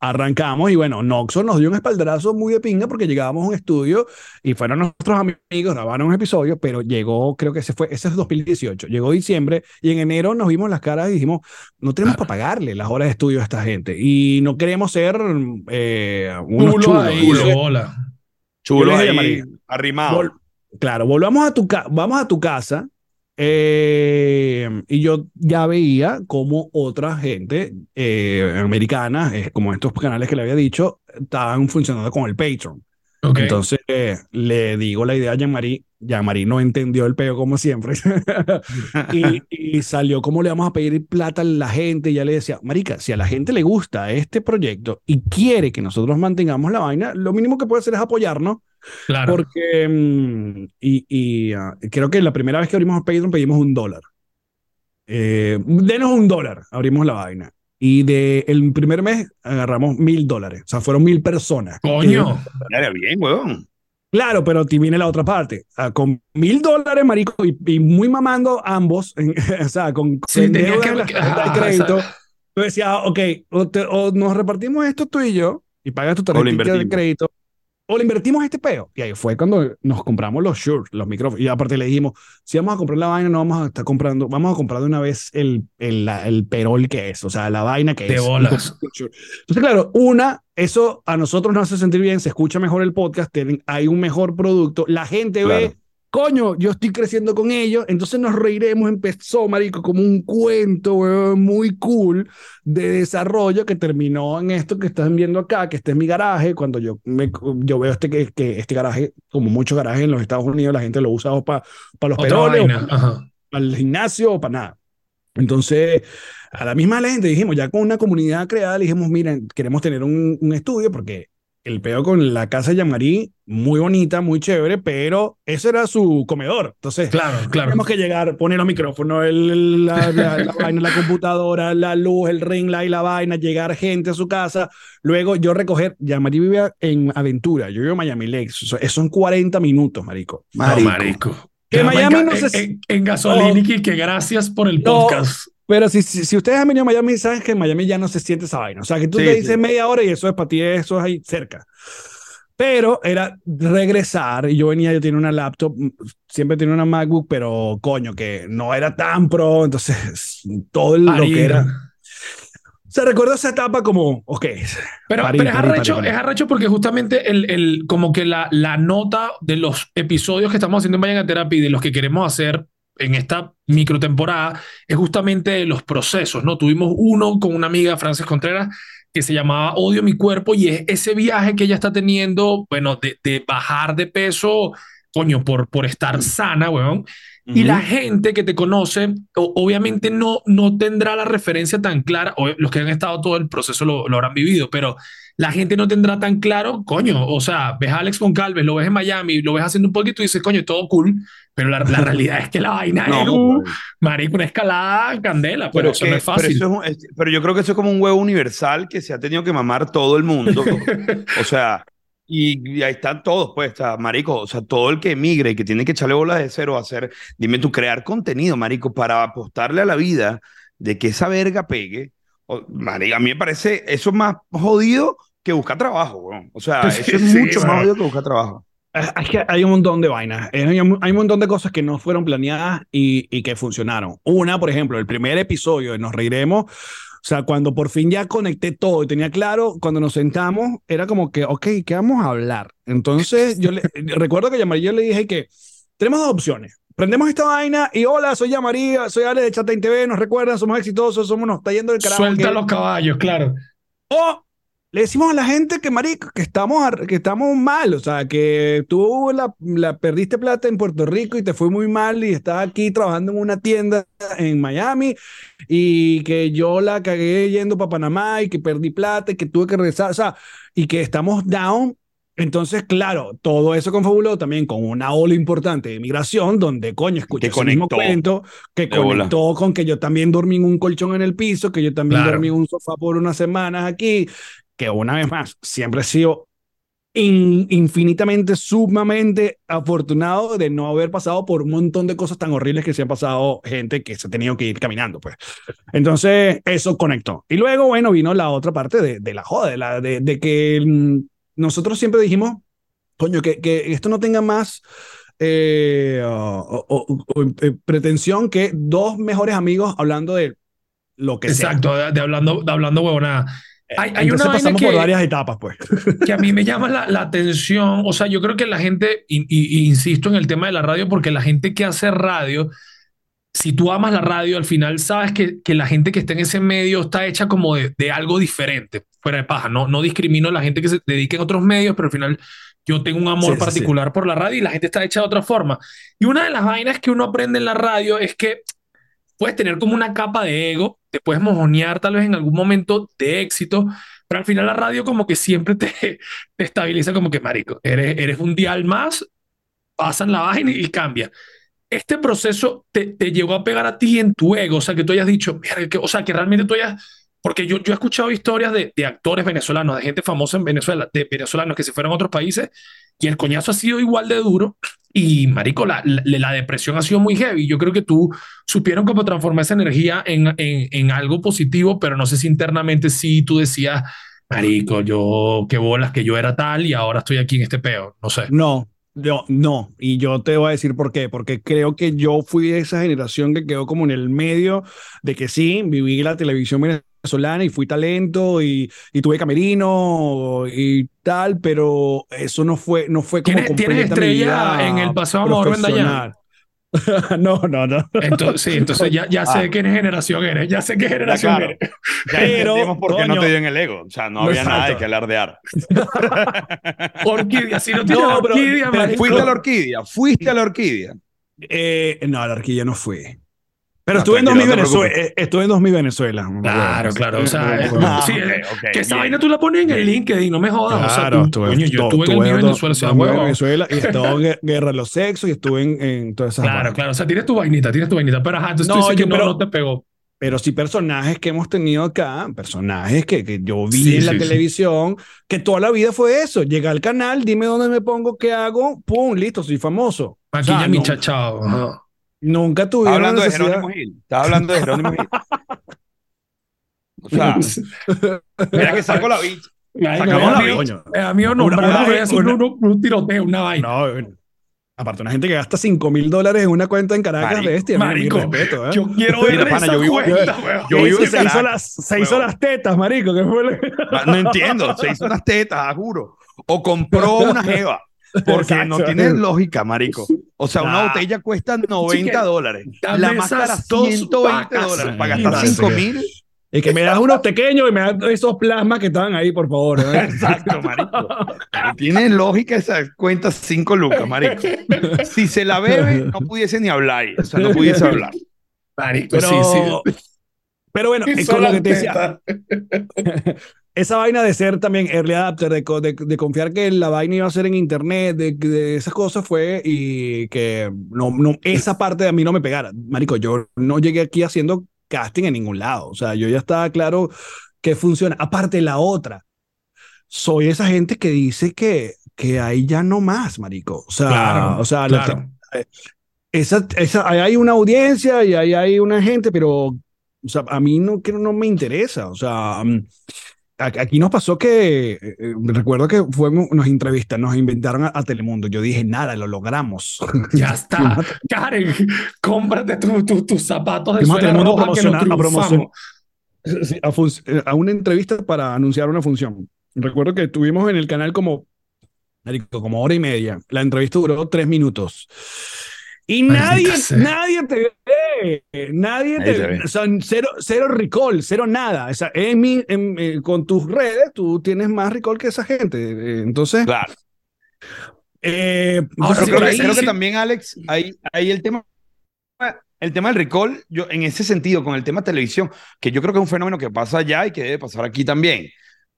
Arrancamos y bueno, Noxo nos dio un espaldarazo muy de pinga porque llegábamos a un estudio y fueron nuestros amigos, grabaron un episodio, pero llegó, creo que ese fue, ese es 2018, llegó diciembre y en enero nos vimos las caras y dijimos, no tenemos para pagarle las horas de estudio a esta gente y no queremos ser eh, unos Chulo chulos. ahí, Entonces, hola. Chulo ahí, arrimado. Vol- claro, volvamos a tu, ca- vamos a tu casa. Eh, y yo ya veía como otra gente eh, americana, eh, como estos canales que le había dicho, estaban funcionando con el Patreon. Entonces eh, le digo la idea a Jean-Marie. Jean-Marie no entendió el peo como siempre. y, y salió como le vamos a pedir plata a la gente. Y ya le decía, Marica, si a la gente le gusta este proyecto y quiere que nosotros mantengamos la vaina, lo mínimo que puede hacer es apoyarnos. Claro. Porque, mm, y, y, ah, creo que la primera vez que abrimos Patreon pedimos un dólar. Eh, denos un dólar, abrimos la vaina. Y de el primer mes agarramos mil dólares. O sea, fueron mil personas. Coño. Ya, bien, huevón. Claro, pero ti viene la otra parte. Con mil dólares, marico, y, y muy mamando ambos, en- o sea, con, Sí, con tenía que- de crédito. Tú decías, ah, ok, o, te- o nos repartimos esto tú y yo, y pagas tu tarjeta de crédito, o le invertimos este peo. Y ahí fue cuando nos compramos los shorts, los micrófonos. Y aparte le dijimos, si vamos a comprar la vaina, no vamos a estar comprando, vamos a comprar de una vez el, el, la- el perol que es, o sea, la vaina que De es. bolas. Entonces, claro, una, eso a nosotros nos hace sentir bien, se escucha mejor el podcast, tienen- hay un mejor producto, la gente ve, Claro. Coño, yo estoy creciendo con ellos, entonces nos reiremos, empezó, marico, como un cuento, weón, muy cool de desarrollo que terminó en esto que están viendo acá, que este es mi garaje, cuando yo, me, yo veo este, que, que este garaje, como muchos garajes en los Estados Unidos, la gente lo usa para los Otra peroles, o vaina. Ajá. para el gimnasio o para nada. Entonces, a la misma gente dijimos, ya con una comunidad creada, le dijimos, miren, queremos tener un, un estudio porque el peo con la casa de Yamarí, muy bonita, muy chévere, pero ese era su comedor. Entonces, Claro, claro. tenemos que llegar, poner los micrófonos, el, la, la, la vaina, la computadora, la luz, el ring light, la vaina, llegar gente a su casa. Luego yo recoger, Yamarí vive en Aventura, yo vivo en Miami Lakes, son 40 minutos, marico. No, Marico. marico. Que Miami en, no se- en, en Gasolinic, que gracias por el No. podcast. Pero si, si, si ustedes han venido a Miami, saben que en Miami ya no se siente esa vaina. O sea, que tú Sí, te sí. dices media hora y eso es para ti, eso es ahí cerca. Pero era regresar y yo venía, yo tenía una laptop, mm, siempre tenía una MacBook, pero coño, que no era tan pro, entonces todo lo que era. O sea, recuerdo esa etapa como, ok, Pero, pero es arrecho, es arrecho porque justamente el, el, como que la, la nota de los episodios que estamos haciendo en Vayan a Terapia y de los que queremos hacer en esta microtemporada es justamente los procesos, ¿no? Tuvimos uno con una amiga, Frances Contreras, que se llamaba Odio mi cuerpo y es ese viaje que ella está teniendo, bueno, de, bajar de peso, coño, por, por estar sana, weón. Y la gente que te conoce, o- obviamente no, no tendrá la referencia tan clara, o los que han estado todo el proceso lo, lo habrán vivido, pero la gente no tendrá tan claro, coño, o sea, ves a Alex Goncalves, lo ves en Miami, lo ves haciendo un poquito y dices, coño, todo cool, pero la, la realidad es que la vaina es No, un, marico, una escalada candela, pero, eso que- no es pero fácil. es un- es- pero yo creo que eso es como un huevo universal que se ha tenido que mamar todo el mundo. o sea, y, y ahí están todos, pues, está, marico, o sea, todo el que emigra y que tiene que echarle bolas de cero a hacer, dime tú, crear contenido, marico, para apostarle a la vida de que esa verga pegue. O, marico, a mí me parece eso es más jodido que buscar trabajo, weón. O sea, Sí, eso es sí, mucho weón. más jodido que buscar trabajo. Es que hay un montón de vainas. Eh, Hay un, hay un montón de cosas que no fueron planeadas y, y que funcionaron. Una, por ejemplo, el primer episodio de Nos Reiremos. O sea, cuando por fin ya conecté todo y tenía claro, cuando nos sentamos, era como que, ok, ¿qué vamos a hablar? Entonces, yo le, recuerdo que Yamarí yo le dije que tenemos dos opciones. Prendemos esta vaina y hola, soy Yamaría, soy Ale de Chatain TV, nos recuerdan, somos exitosos, somos, nos está yendo el carajo. Suelta que- los caballos, claro. o le decimos a la gente que, marico, que estamos, que estamos mal, o sea, que tú la, la perdiste plata en Puerto Rico y te fue muy mal y estás aquí trabajando en una tienda en Miami y que yo la cagué yendo para Panamá y que perdí plata y que tuve que regresar, o sea, y que estamos down. Entonces, claro, todo eso confabuló también con una ola importante de migración, donde coño, escuché ese mismo conectó. cuento, que De bola. conectó con que yo también dormí en un colchón en el piso, que yo también Claro. dormí en un sofá por unas semanas aquí, que una vez más, siempre he sido infinitamente, sumamente afortunado de no haber pasado por un montón de cosas tan horribles que se han pasado gente que se ha tenido que ir caminando, pues. Entonces, eso conectó. Y luego, bueno, vino la otra parte de, de la joda, de, la, de, de que mm, nosotros siempre dijimos, coño, que, que esto no tenga más eh, o, eh, pretensión que dos mejores amigos hablando de lo que Exacto, sea. de, hablando, de hablando huevona. Hay, hay Entonces una pasamos que, por varias etapas, pues. Que a mí me llama la, la atención. O sea, yo creo que la gente, y, y, insisto en el tema de la radio, porque la gente que hace radio, si tú amas la radio, al final sabes que, que la gente que está en ese medio está hecha como de, de, algo diferente, fuera de paja. No, no discrimino a la gente que se dedica en otros medios, pero al final yo tengo un amor sí, particular sí, sí. por la radio y la gente está hecha de otra forma. Y una de las vainas que uno aprende en la radio es que puedes tener como una capa de ego, te puedes mojonear tal vez en algún momento de éxito, pero al final la radio como que siempre te, estabiliza como que, marico, eres, eres un dial más, pasan la vaina y cambia. Este proceso te, te llegó a pegar a ti en tu ego, o sea, que tú hayas dicho, mira, que, o sea, que realmente tú hayas porque yo, yo he escuchado historias de, de, actores venezolanos, de gente famosa en Venezuela, de venezolanos que se fueron a otros países y el coñazo ha sido igual de duro. Y, marico, la, la, depresión ha sido muy heavy. Yo creo que tú supieron cómo transformar esa energía en, en, en algo positivo, pero no sé si internamente sí tú decías, marico, yo, qué bolas que yo era tal y ahora estoy aquí en este peo. No sé. No, yo, no, y yo te voy a decir por qué, porque creo que yo fui de esa generación que quedó como en el medio de que sí, viví la televisión venezolana y fui talento y, y tuve camerino y tal, pero eso no fue, no fue como ¿Tienes, ¿tienes estrella en el pasado amor Dayan? no, no, no. Entonces, sí, entonces ya, ya sé ah. qué generación eres, ya sé qué generación claro. eres. Ya pero, por qué no te dio en el ego. O sea, no había exacto. nada de que alardear. orquídea, si no tienes no, orquídea, pero, Fuiste a la orquídea, fuiste a la orquídea. Eh, no, a la orquídea no fui. Pero no, estuve, en 2000 Venezuela, eh, estuve en 2000 Venezuela. Claro, claro. O sea, ah, sí, okay, okay, que esa vaina tú la pones en el LinkedIn, no me jodas. Claro, o sea, tú, estuve, coño, yo estuve en el Venezuela, o sea, en Venezuela y estuve en Guerra de los Sexos y estuve en, en todas esas Claro, claro. O sea, tienes tu vainita, tienes tu vainita. Pero ajá, entonces no, tú dices que no, no te pegó. Pero sí personajes que hemos tenido acá, personajes que, que yo vi sí, en la sí, televisión, sí. que toda la vida fue eso. Llega al canal, dime dónde me pongo, qué hago, pum, listo, soy famoso. Aquí o sea, ya mi chachao. Ajá. Nunca tuvieron Estaba hablando necesidad... de Jerónimo Gil. Estaba hablando de Jerónimo Gil. O sea, mira que saco la bicha. Sacamos la bicha. Es amigo, no, un, un tiroteo, una vaina. No, aparte una gente que gasta 5 mil dólares en una cuenta en Caracas, marico, bestia. Marico, respeto, ¿eh? yo quiero ver esa pana, yo cuenta, yo, yo vivo se, hizo las, se hizo las tetas, marico. ¿qué fue? No entiendo, se hizo las tetas, juro. O compró una jeva. Porque Exacto. no tiene lógica, marico. O sea, una botella cuesta 90 dólares. La máscara 120 dólares. Para gastar 5 mil. Y que me das unos pequeños y me das esos plasmas que estaban ahí, por favor. ¿eh? Exacto, marico. Tiene lógica esa cuenta 5 lucas, marico. Si se la bebe, no pudiese ni hablar. O sea, no pudiese hablar. Marico, pero, sí, sí. Pero bueno, es con lo que te decía. Esa vaina de ser también early adapter, de, de, de, confiar que la vaina iba a ser en internet, de, de esas cosas fue y que no, no, esa parte a mí no me pegara. Marico, yo no llegué aquí haciendo casting en ningún lado. O sea, yo ya estaba claro que funciona. Aparte, la otra, soy esa gente que dice que, que ahí ya no más, Marico. O sea, claro, o sea claro. La, esa, esa, ahí hay una audiencia y ahí hay una gente, pero o sea, a mí no, que no me interesa. O sea, um, aquí nos pasó que, eh, recuerdo que fuimos, nos entrevistan, nos inventaron a, a, Telemundo. Yo dije, nada, lo logramos. Ya está. Karen, cómprate tus tu, tu zapatos de suela roja promocionar, que a, promoción, a, a, una entrevista para anunciar una función. Recuerdo que estuvimos en el canal como, como hora y media. La entrevista duró tres minutos. Y nadie, nadie te ve, nadie te ve. O sea, cero, cero recall, cero nada. O sea, en mi, en, eh, con tus redes tú tienes más recall que esa gente. Entonces. Claro. Eh, Ahora, creo, ahí, creo, que también, Alex, ahí, ahí el tema. El tema del recall, yo en ese sentido, con el tema televisión, que yo creo que es un fenómeno que pasa allá y que debe pasar aquí también.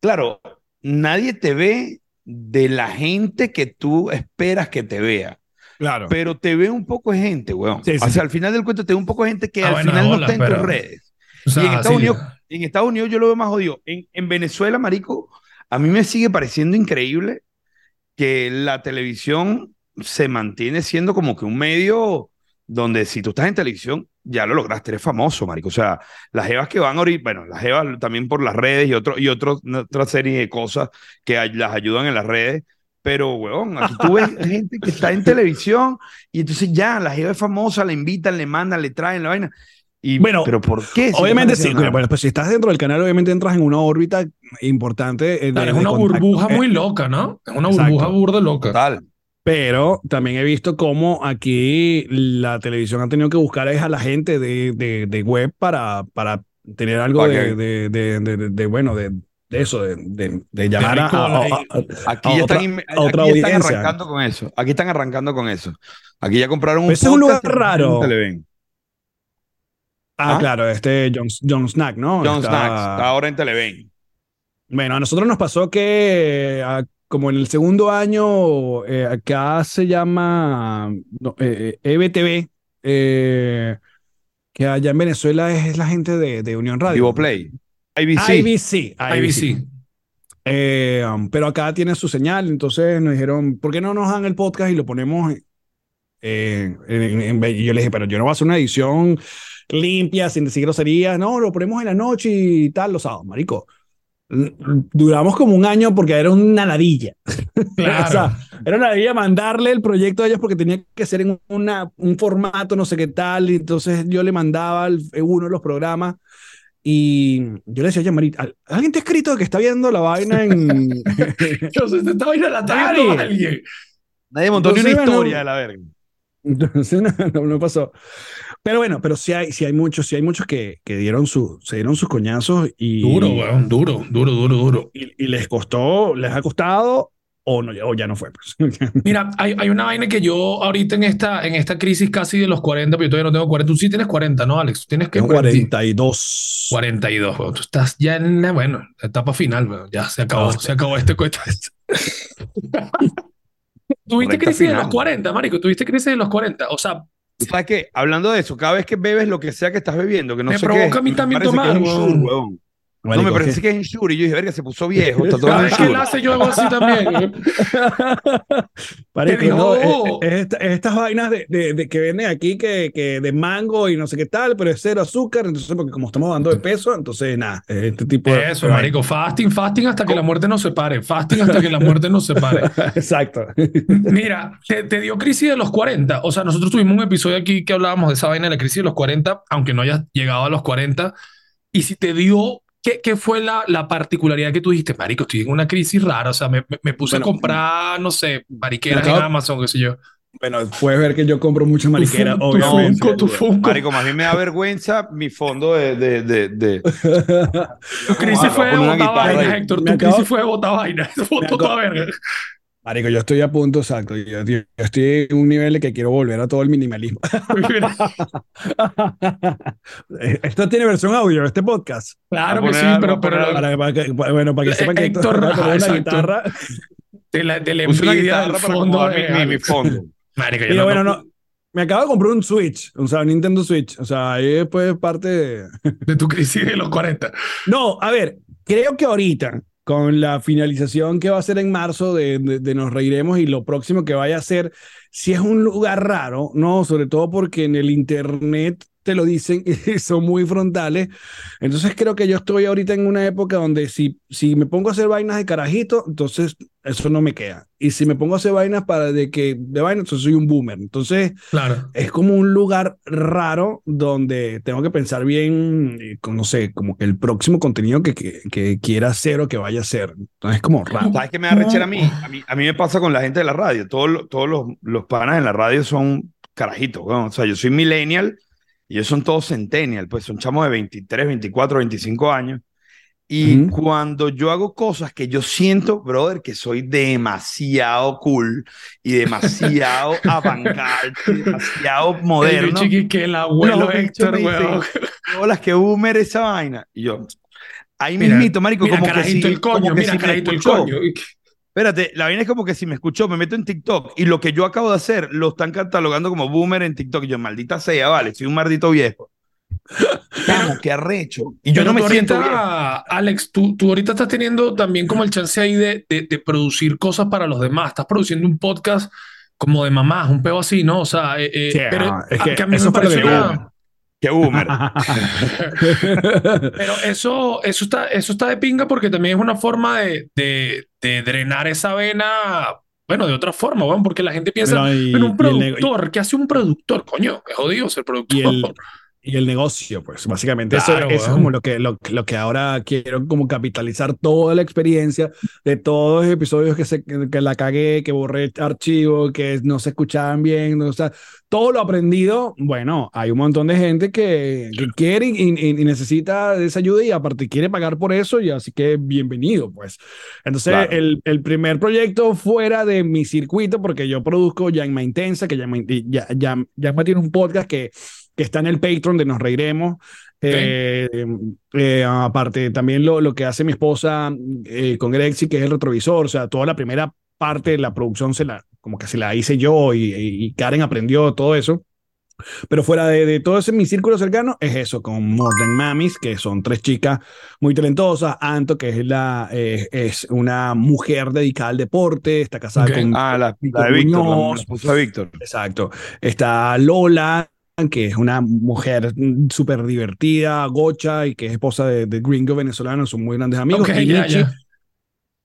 Claro, nadie te ve de la gente que tú esperas que te vea. Claro. Pero te ve un poco de gente, weón. Sí, sí, o sea, al final del cuento te ve un poco de gente que ah, al bueno, final hola, no está en pero... tus redes. O sea, y en Estados, Unidos, en Estados Unidos yo lo veo más jodido. En, en Venezuela, marico, a mí me sigue pareciendo increíble que la televisión se mantiene siendo como que un medio donde si tú estás en televisión, ya lo lograste, eres famoso, marico. O sea, las jevas que van ahorita, bueno, las jevas también por las redes y, otro, y otro, otra serie de cosas que las ayudan en las redes, pero, weón, aquí tú ves gente que está en televisión y entonces ya, la jeva es famosa, la invitan, le mandan, le traen la vaina. Y, bueno, pero ¿por qué? obviamente sí. Bueno, pues si estás dentro del canal, obviamente entras en una órbita importante. Eh, es una burbuja muy loca, ¿no? Es una burbuja burda loca. Tal. Pero también he visto cómo aquí la televisión ha tenido que buscar a la gente de, de, de web para, para tener algo de, de, bueno, de, eso, de, llamar a, aquí ya están, otra aquí están arrancando con eso. Aquí están arrancando con eso. Aquí ya compraron un. Ese es un lugar raro. Ah, ¿Ah? claro, este John, John Snack, ¿no? John Snack, está ahora en Televen. Bueno, a nosotros nos pasó que como en el segundo año, eh, acá se llama EBTV, eh, que allá en Venezuela es, la gente de, de Unión Radio. Vivo Play. IBC. IBC. IBC. Um, pero acá tiene su señal, entonces nos dijeron, ¿por qué no nos dan el podcast y lo ponemos en, y yo le dije, pero yo no voy a hacer una edición limpia, sin decir groserías. No, lo ponemos en la noche y tal, los sábados, marico. Duramos como un año porque era una ladilla. Claro. o sea, era una ladilla mandarle el proyecto a ellos porque tenía que ser en una, un formato, no sé qué tal. Y entonces yo le mandaba uno de los programas. Y yo le decía, oye, Marita, ¿alguien te ha escrito que está viendo la vaina en. Entonces, ¿te está viendo la tarde alguien? Nadie montó ni una historia de la verga. Entonces, no, no, pasó. Pero bueno, pero sí hay, sí hay muchos, sí hay muchos que, que dieron su, se dieron sus coñazos y. Duro, weón, duro, duro, duro, duro. Y, les costó, les ha costado o, no, o ya no fue. Pues. Mira, hay, hay, una vaina que yo ahorita en esta, en esta crisis casi de los 40, pero yo todavía no tengo 40. Tú sí tienes 40, ¿no, Alex? tienes que. 42. 42, weón. Tú estás ya en la, bueno, etapa final, weón. Ya se acabó, se acabó este cuento. Tuviste crisis de los 40, Marico, tuviste crisis de los 40. O sea, ¿Sabes qué? Hablando de eso, cada vez que bebes lo que sea que estás bebiendo, que no me sé provoca a mí también tomar, weón. No, me parece que es Ensure. Y yo dije, verga, se puso viejo. Está todo ¿Sabes qué hace yo hago así también? Parece no, es, estas vainas de, de, que venden aquí que, que, de mango y no sé qué tal, pero es cero azúcar. Entonces, porque como estamos dando de peso, entonces nada, este tipo de. Eso, marico. Fasting, fasting hasta que la muerte nos separe. Fasting hasta que la muerte nos separe. Exacto. Mira, te, te, dio crisis de los 40. O sea, nosotros tuvimos un episodio aquí que hablábamos de esa vaina de la crisis de los 40, aunque no hayas llegado a los 40. Y si te dio ¿Qué, ¿Qué, fue la, la, particularidad que tú dijiste, marico? Estoy en una crisis rara, o sea, me, me, puse a comprar, no sé, mariqueras en Amazon, qué sé yo. Bueno, puedes ver que yo compro mucha mariquera, tu obviamente. Funko, tu Funko. Marico, más bien me da vergüenza mi fondo de... de, de, de... tu crisis fue de botar vaina, Héctor. Tu crisis fue de botar. Foto toda verga. Marico, yo estoy a punto, exacto. Yo, yo, estoy en un nivel de que quiero volver a todo el minimalismo. Esto tiene versión audio, este podcast. Claro que sí, pero, pero para, bueno, para que sepan que Héctor, esto es una guitarra de la, de la envidia del fondo. De, mi, fondo. Marico, yo y no, bueno, no, me acabo de comprar un Switch, o sea, un Nintendo Switch. O sea, ahí después parte de... de tu crisis de los 40. No, a ver, creo que ahorita con la finalización que va a ser en marzo de, de, Nos Reiremos y lo próximo que vaya a ser, si es un lugar raro, ¿no? Sobre todo porque en el Internet te lo dicen y son muy frontales. Entonces creo que yo estoy ahorita en una época donde si, si me pongo a hacer vainas de carajito, entonces eso no me queda. Y si me pongo a hacer vainas para de que de vainas, entonces soy un boomer. Entonces claro. es como un lugar raro donde tengo que pensar bien, eh, no sé, como que el próximo contenido que, que, que quiera hacer o que vaya a hacer. Entonces es como raro. ¿Sabes qué me da rechera a mí? A mí, a mí me pasa con la gente de la radio. Todos, todos los, los panas en la radio son carajitos. ¿no? O sea, yo soy millennial y ellos son todos centennial, pues son chamos de 23, 24, 25 años. Y cuando yo hago cosas que yo siento, brother, que soy demasiado cool y demasiado avant demasiado moderno. El que el abuelo no, Héctor, weón. las que boomer esa vaina. Y yo, ahí mismito, marico, mira, como que si, el coño, mira, si carajito el coño. Espérate, la vaina es como que si me escuchó, me meto en TikTok y lo que yo acabo de hacer lo están catalogando como boomer en TikTok. Y yo, maldita sea, vale, soy un maldito viejo. Vamos, qué arrecho. Y yo no me siento bien. Alex, tú, tú ahorita estás teniendo también como el chance ahí de, de, de, producir cosas para los demás. Estás produciendo un podcast como de mamás, un peo así, ¿no? O sea, eh, eh, Sí, pero es que a, que a mí eso me que una- Qué boomer. Pero eso, eso, está, eso está de pinga porque también es una forma de, de, de drenar esa vena, bueno, de otra forma, weón, porque la gente piensa, y- en un y productor, ¿qué hace un productor? Coño, es jodido ser productor. y el, y el negocio, pues básicamente eso, Claro, eso es weón. como lo que, lo, lo que ahora quiero como capitalizar toda la experiencia de todos los episodios que, se, que la cagué, que borré archivos, que no se escuchaban bien, no, o sea, todo lo aprendido, bueno, hay un montón de gente que, que quiere y, y- y necesita esa ayuda y aparte quiere pagar por eso y así que bienvenido, pues. Entonces, Claro. el, el primer proyecto fuera de mi circuito, porque yo produzco Yanma Intensa, que Yanma, ya, ya, Yanma tiene un podcast que, que está en el Patreon de Nos Reiremos. Eh, eh, aparte, también lo, lo que hace mi esposa eh, con Grexi, que es el retrovisor, o sea, toda la primera parte de la producción se la, como que se la hice yo y, Karen aprendió todo eso. Pero fuera de, de todo ese mi círculo cercano es eso, con More Than Mamis, que son tres chicas muy talentosas. Anto, que es, la, eh, es una mujer dedicada al deporte, está casada con... Ah, la, la Víctor de Víctor, la, de Víctor. Exacto. Está Lola, que es una mujer súper divertida, gocha y que es esposa de, de gringo venezolano, son muy grandes amigos. Ok, y.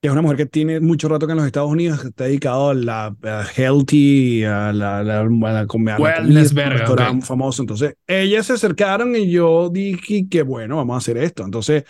que es una mujer que tiene mucho rato que en los Estados Unidos, está dedicado a la a healthy, a la, la, a la comida. Wellness, verga, un restaurante ok. famoso. Entonces, ellas se acercaron y yo dije que bueno, vamos a hacer esto. Entonces,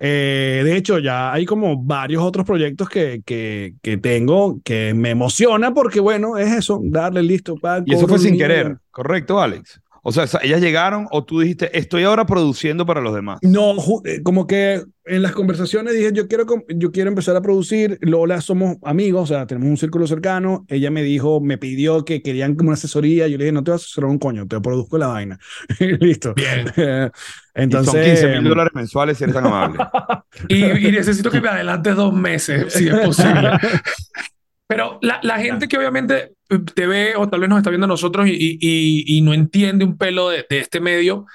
eh, de hecho, ya hay como varios otros proyectos que, que, que tengo que me emociona porque, bueno, es eso, darle listo. pa, Y eso fue sin querer, ¿correcto, Alex? O sea, ellas llegaron o tú dijiste, estoy ahora produciendo para los demás. No, eh, como que en las conversaciones dije, yo quiero, yo quiero empezar a producir. Lola, somos amigos, o sea, tenemos un círculo cercano. Ella me dijo, me pidió que querían como una asesoría. Yo le dije, no te voy a asesorar un coño, te produzco la vaina. Listo. Bien. Entonces, Entonces, son 15 mil dólares mensuales si eres tan amable. Y, y necesito que me adelantes dos meses, si es posible. Pero la, la gente que obviamente te ve o tal vez nos está viendo a nosotros y, y, y- no entiende un pelo de, de este medio,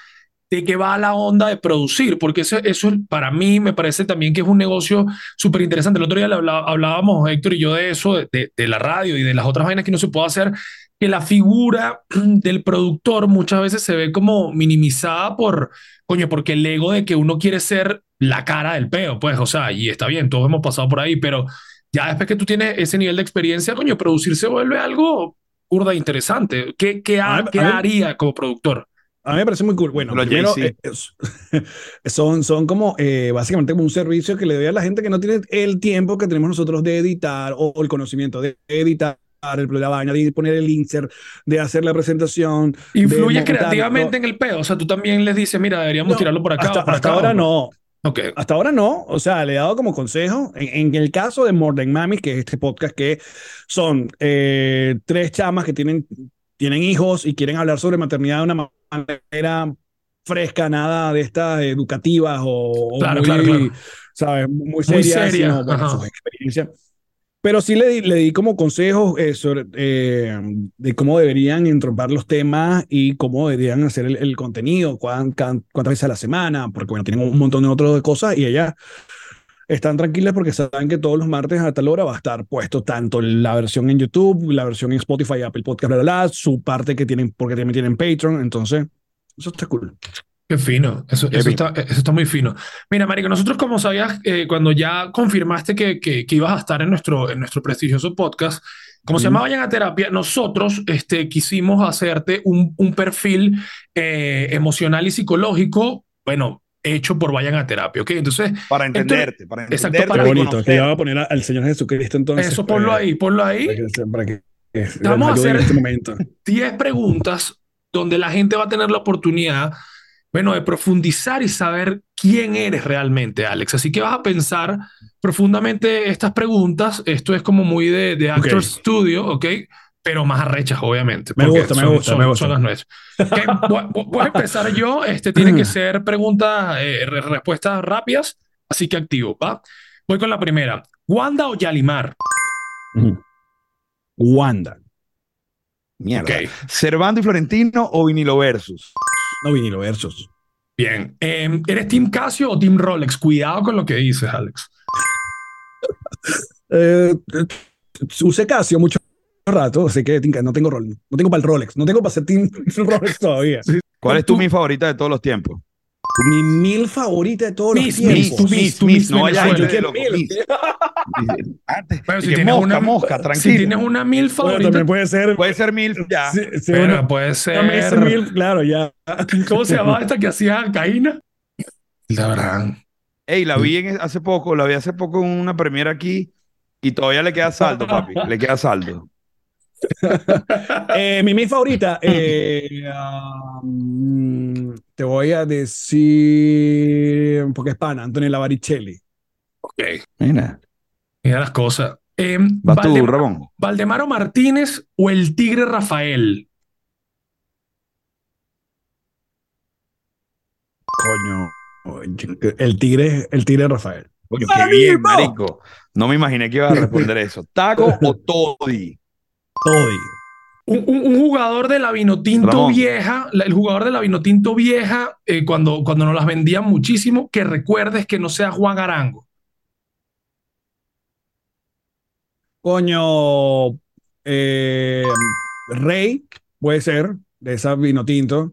de qué va la onda de producir, porque eso, eso para mí me parece también que es un negocio súper interesante. El otro día hablábamos, Héctor y yo, de eso, de- de la radio y de las otras vainas que no se puede hacer, que la figura del productor muchas veces se ve como minimizada por, coño, porque el ego de que uno quiere ser la cara del peo, pues, o sea, y está bien, todos hemos pasado por ahí, pero ya después que tú tienes ese nivel de experiencia, coño, producir se vuelve algo burda interesante. ¿Qué, qué, ha- A ver, qué a ver. haría como productor? A mí me parece muy cool. Bueno, Los primero, eh, es- son, son como eh, básicamente como un servicio que le doy a la gente que no tiene el tiempo que tenemos nosotros de editar o, el conocimiento de editar el, la vaina, de poner el insert, de hacer la presentación. Influye creativamente en el peo, o sea, tú también les dices, mira, deberíamos No, tirarlo por acá Hasta, por hasta acá. ahora o- no. Ok. Hasta ahora no, o sea, le he dado como consejo. En, en el caso de More Than Mami, que es este podcast que son eh, tres chamas que tienen, tienen hijos y quieren hablar sobre maternidad de una manera fresca, nada de estas educativas o, o Claro, muy, claro, claro. ¿sabes? Muy serias, seria, sino, bueno. Pero sí le le di como consejos eh, sobre, eh, de cómo deberían entrompar los temas y cómo deberían hacer el, el contenido, cuán- can- cuántas veces a la semana, porque bueno, tienen un montón de otras cosas y ellas están tranquilas porque saben que todos los martes a tal hora va a estar puesto tanto la versión en YouTube, la versión en Spotify, Apple Podcast, bla, bla, bla, su parte que tienen, porque también tienen Patreon, entonces eso está cool. Qué fino, eso, Qué eso, fino. está, eso está muy fino. Mira, Marico, nosotros como sabías, eh, cuando ya confirmaste que, que, que ibas a estar en nuestro, en nuestro prestigioso podcast, como se Ujú. llama Vayan a Terapia, nosotros este, quisimos hacerte un, un perfil eh, emocional y psicológico, bueno, hecho por Vayan a Terapia, ¿ok? Entonces, Para entenderte, para Exacto, entenderte. para Qué bonito, ya va a poner a- al Señor Jesucristo entonces. eso ponlo eh, ahí, ponlo ahí. Para que, para que eh, Vamos a hacer- en este momento. 10 preguntas donde la gente va a tener la oportunidad, bueno, de profundizar y saber quién eres realmente, Alex. Así que vas a pensar profundamente estas preguntas. Esto es como muy de, de Actor Ok. Studio, ¿ok? Pero más arrechas, obviamente. Me gusta, me gusta, son- me gusta. son las nuestras. Ok, voy, a empezar yo. Este tiene que ser preguntas, eh, re- respuestas rápidas. Así que activo, ¿va? Voy con la primera. ¿Wanda o Yalimar? Ujú. Wanda. Mierda. Ok. Cervando y Florentino o vinilo versus. No vinilo versus. Bien. Eh, ¿Eres Team Casio o Team Rolex? Cuidado con lo que dices, Alex. Eh, eh, usé Casio mucho rato, así que no tengo Rolex. No tengo para el Rolex. No tengo para ser Team Rolex todavía. ¿Cuál es tu mi favorita de todos los tiempos? Mi mil favorita de todos Miss, los tiempos. tu Miss, tu Miss no vayas a Venezuela. irte de loco, Mil. Antes, si tienes mosca, una, mosca, si tranquilo. tienes una mil Bueno, favorita, también puede ser. Puede ser mil, ya. Sí, sí, pero bueno, puede ser. mil, claro, ya. ¿Cómo se llamaba esta que hacía Caína? La verdad. Ey, la vi en- hace poco, la vi hace poco en una premiera aquí y todavía le queda saldo, papi. Le queda saldo. Eh, mi Miss favorita, eh, mm, te voy a decir, porque es pana, Antonella Baricelli. Ok. Mira. Mira las cosas. Eh, Vas tú, Valdemar- Ramón. ¿Valdemaro Martínez o el Tigre Rafael? Coño, el tigre, el tigre Rafael. Coño, qué bien, marico. No me imaginé que iba a responder eso. ¿Taco o Toddy? Toddy. Un, un- un jugador de la Vinotinto Ramón. vieja, la- el jugador de la Vinotinto vieja, eh, cuando, cuando nos las vendían muchísimo, que recuerdes que no sea Juan Arango. Coño, eh, Rey, puede ser, de esa vino tinto.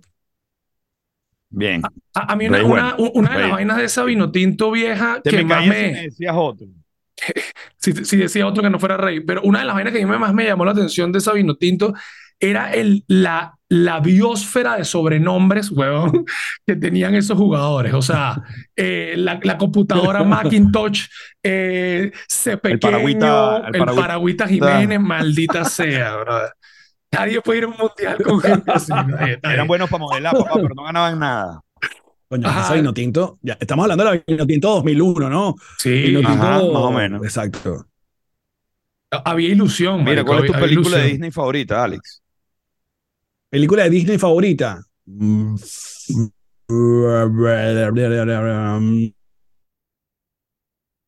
Bien. A, a mí una, Rey, una- bueno. una de las vainas de esa Vinotinto vieja Te que me más callas si me... me decías otro. si, si decía otro que no fuera rey, pero una de las vainas que a mí más me llamó la atención de esa Vinotinto era el, la, la biosfera de sobrenombres, huevón, que tenían esos jugadores. O sea, eh, la, la computadora Macintosh, eh, El paragüita- el el paragüita- Jiménez, maldita sea, brother. Nadie puede ir a un mundial con gente así. Eh, Eran buenos para modelar, papá, pero no ganaban nada. Coño, Ajá. esa vino tinto. Ya, estamos hablando de la vino tinto 2001, ¿no? Sí, Vino tinto, Ajá, más o menos. Exacto. había ilusión. Mira, marico, ¿cuál es tu película de. Disney favorita, Alex? Película de Disney favorita. Mm.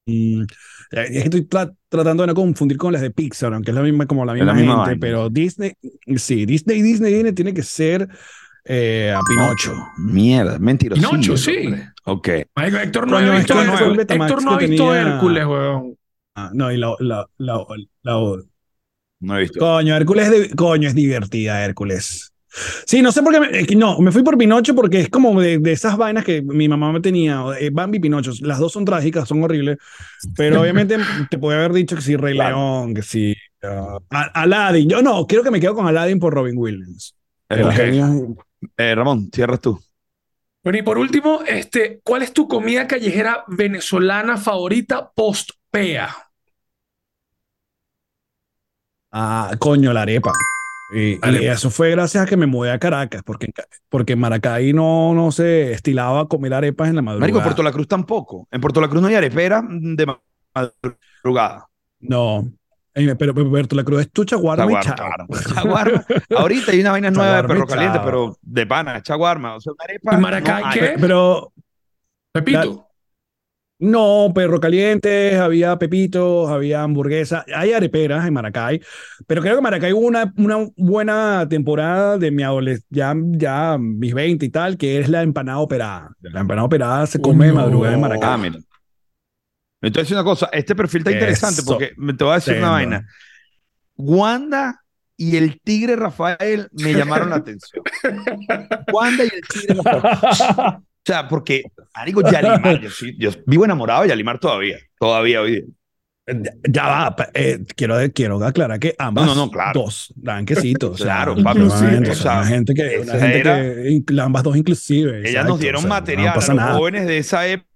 Es que estoy tra- tratando de no confundir con las de Pixar, aunque es la misma como la misma, la misma gente, vaina. pero Disney, sí, Disney, Disney, Disney tiene que ser eh, a Pinocho. Mierda, mentiroso. Pinocho, sí. Ok. Marico, Héctor no ha visto, Héctor, no ha visto Hércules, weón. Ah, no, y la, la, la, la- No he visto. Coño, Hércules, es de- coño, es divertida, Hércules. Sí, no sé por qué, me- no, me fui por Pinocho porque es como de, de esas vainas que mi mamá me tenía, eh, Bambi y Pinocho, las dos son trágicas, son horribles, pero obviamente te puede haber dicho que sí, Rey Claro. León, que sí, ah, Aladdin, yo no, creo que me quedo con Aladdin por Robin Williams. El Ok. genio- Eh, Ramón, cierras tú. Bueno, y por último, este, ¿cuál es tu comida callejera venezolana favorita post-PEA? Ah, coño, la arepa. Y, y Arepa. eso fue gracias a que me mudé a Caracas, porque, en porque en Maracay no, no se estilaba comer arepas en la madrugada. Marico, Puerto La Cruz tampoco. En Puerto La Cruz no hay arepera de ma- madrugada. No. Pero, pero Puerto La Cruz es tu chaguarma y Chaguarma, chao. claro. Chaguarma. Ahorita hay una vaina nueva de perro caliente, pero de pana, chaguarma. O sea, una arepa. ¿Y Maracay no hay. qué? Pero Repito. no, perro caliente, había pepitos, había hamburguesa. Hay areperas en Maracay, pero creo que en Maracay hubo una, una buena temporada de mi adolescencia, ya, ya mis 20 y tal, que es la empanada operada. La empanada operada se come de madrugada en Maracay. Ah, mira. Entonces, una cosa, este perfil está interesante Eso. porque me te voy a decir una Sendo. vaina. Wanda y el tigre Rafael me llamaron la atención. Wanda y el tigre Rafael. O sea, porque, marico, Yalimar, yo, sí- yo vivo enamorado de Yalimar todavía, todavía hoy día. Ya va, eh, quiero, quiero aclarar que ambas No, no, no, claro. dos dan quesitos. Claro, sea, papi, sí, o o sea, una gente que, una gente era- que ambas dos inclusive. Ellas exacto, nos dieron o sea, material a los jóvenes de esa época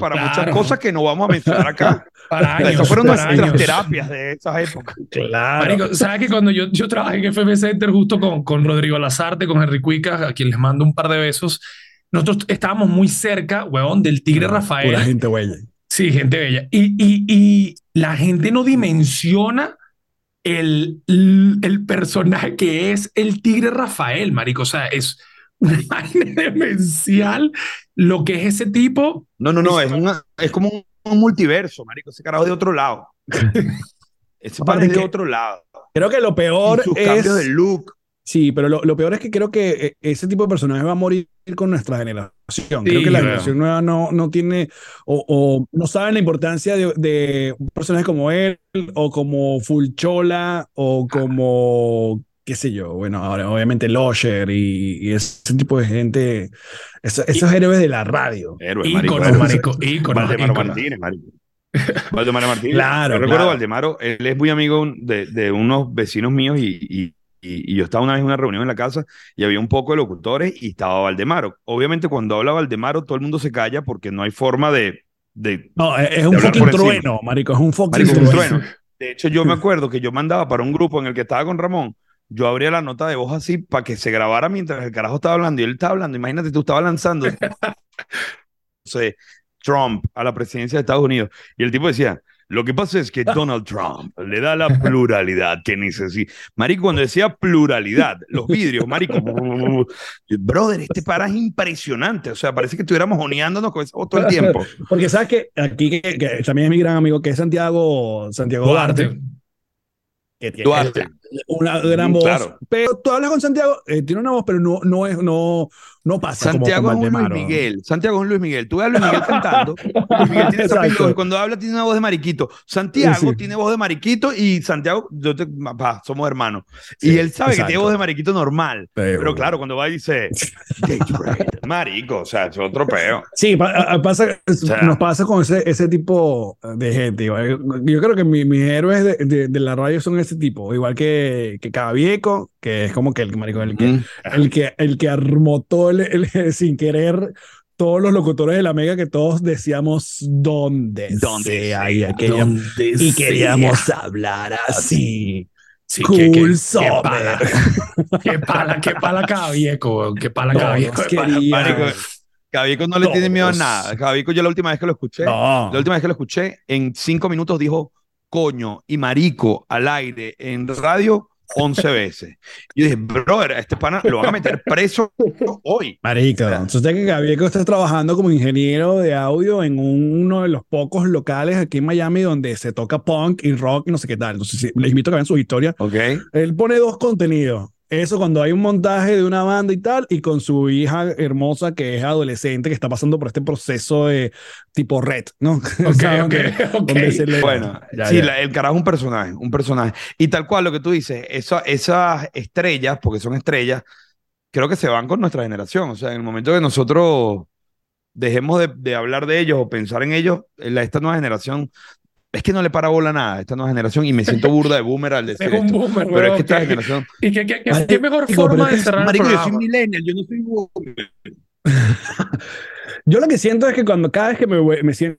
para muchas Claro. cosas que no vamos a mencionar acá. Para años. Esas fueron para nuestras años. terapias de esas épocas. Claro. Marico, ¿sabes que cuando yo, yo trabajé en FM Center justo con, con Rodrigo Lazarte, con Henry Cuica, a quien les mando un par de besos, nosotros estábamos muy cerca, weón, del Tigre Rafael. Pura gente huella. Sí, gente bella. Y, y, y la gente no dimensiona el, el personaje que es el Tigre Rafael, marico. O sea, es una vaina demencial lo que es ese tipo. No, no, no, es, una- es como un, un multiverso, marico. Ese carajo es de otro lado. Ese Aparte de que- otro lado. Creo que lo Y peor sus es. cambios de look. Sí, pero lo, lo, peor es que creo que eh, ese tipo de personaje va a morir con nuestra generación. creo que la generación nueva no, no tiene o, o no sabe la importancia de, de personajes como él o como Fulchola o como qué sé yo, bueno, ahora obviamente Losher y, y ese tipo de gente, esos, esos héroes de la radio. Héroes, Ícono, marico, ícono, Valdemaro ícono. Martínez, marico. Valdemaro Martínez. Claro, Yo recuerdo claro. Valdemaro, él es muy amigo de, de unos vecinos míos y, y, y- y yo estaba una vez en una reunión en la casa y había un poco de locutores y estaba Valdemaro. Obviamente cuando habla Valdemaro todo el mundo se calla porque no hay forma de... de No, es, un fucking trueno, marico, es un fucking Marico, un trueno. trueno. De hecho, yo me acuerdo que yo mandaba para un grupo en el que estaba con Ramón, yo abría la nota de voz así para que se grabara mientras el carajo estaba hablando y él estaba hablando. Imagínate, tú estabas lanzando no sé, Trump a la presidencia de Estados Unidos y el tipo decía, lo que pasa es que Donald Trump le da la pluralidad que necesita. Marico, cuando decía pluralidad, los vidrios, marico, brother, este para es impresionante. O sea, parece que estuviéramos joneándonos con esa voz todo el tiempo. Porque sabes que aquí que, que también es mi gran amigo, que es Santiago, Santiago Duarte, Duarte. Que tiene una gran Mm, voz. claro. Pero tú hablas con Santiago, eh, tiene una voz, pero no, no es, no, no pasa Santiago como es con Luis. Miguel. Santiago es un Luis Miguel. Tú ves a Luis Miguel cantando. Luis Miguel tiene esa Cuando habla tiene una voz de mariquito. Santiago Sí. tiene voz de mariquito y Santiago, yo te, somos hermanos. Sí, y él sabe que exacto. tiene voz de mariquito normal. Pero Pero- claro, cuando va y dice, marico, o sea, es otro peo. Sí, pa- a- pasa, sea- nos pasa con ese, ese tipo de gente. Yo creo que mi- mis héroes de, de- de la radio son ese tipo, igual que, que Cabieco, que es como que el, marico, el, que, Mm. el, que, el que armó todo el, el- sin querer todos los locutores de la Mega que todos decíamos donde Donde sea, y, sea, aquella- Donde y sea. queríamos hablar así. Sí, cool qué- qué- qué summer. pala. Qué pala, qué pala cada viejo, weón. Qué pala cada Todos viejo. qué pala. querían- Marico, Cabico no le tiene miedo a Todos. nada. Cabico, yo la última vez que lo escuché, No. la última vez que lo escuché, en cinco minutos dijo coño y marico al aire en radio 11 veces. Y dije, brother, a este pana lo van a meter preso hoy. Marico, entonces que Gabieco está trabajando como ingeniero de audio en un- uno de los pocos locales aquí en Miami donde se toca punk y rock y no sé qué tal. Entonces, les invito a que vean sus historias. Ok. Él pone dos contenidos. Eso cuando hay un montaje de una banda y tal, y con su hija hermosa que es adolescente, que está pasando por este proceso de tipo red, ¿no? Ok, ok, Donde- ok. donde se le- Bueno, Ya, sí, ya. la- el carajo es un personaje, un personaje. Y tal cual lo que tú dices, esa- esas estrellas, porque son estrellas, creo que se van con nuestra generación. O sea, en el momento que nosotros dejemos de, de hablar de ellos o pensar en ellos, la, esta nueva generación, es que no le para bola nada a esta nueva generación y me siento burda de boomer al decir Es un esto. boomer, Pero es que esta generación... ¿Y qué, qué, qué, Marico, qué mejor forma de cerrar el Marico, yo soy millennial, yo no soy boomer. Yo lo que siento es que cuando cada vez que me, voy- me siento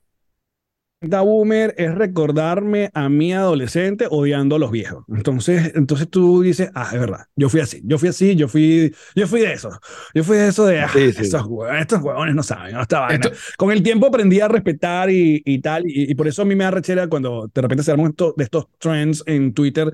boomer es recordarme a mi adolescente odiando a los viejos. Entonces, entonces tú dices, ah, es verdad, yo fui así, yo fui así, yo fui, yo fui de eso, yo fui de eso de, ah, Sí, sí. estos, hue- estos huevones no saben, no esta vaina. Esto- Con el tiempo aprendí a respetar y, y tal, y, y por eso a mí me da rechera cuando de repente se arman esto- de estos trends en Twitter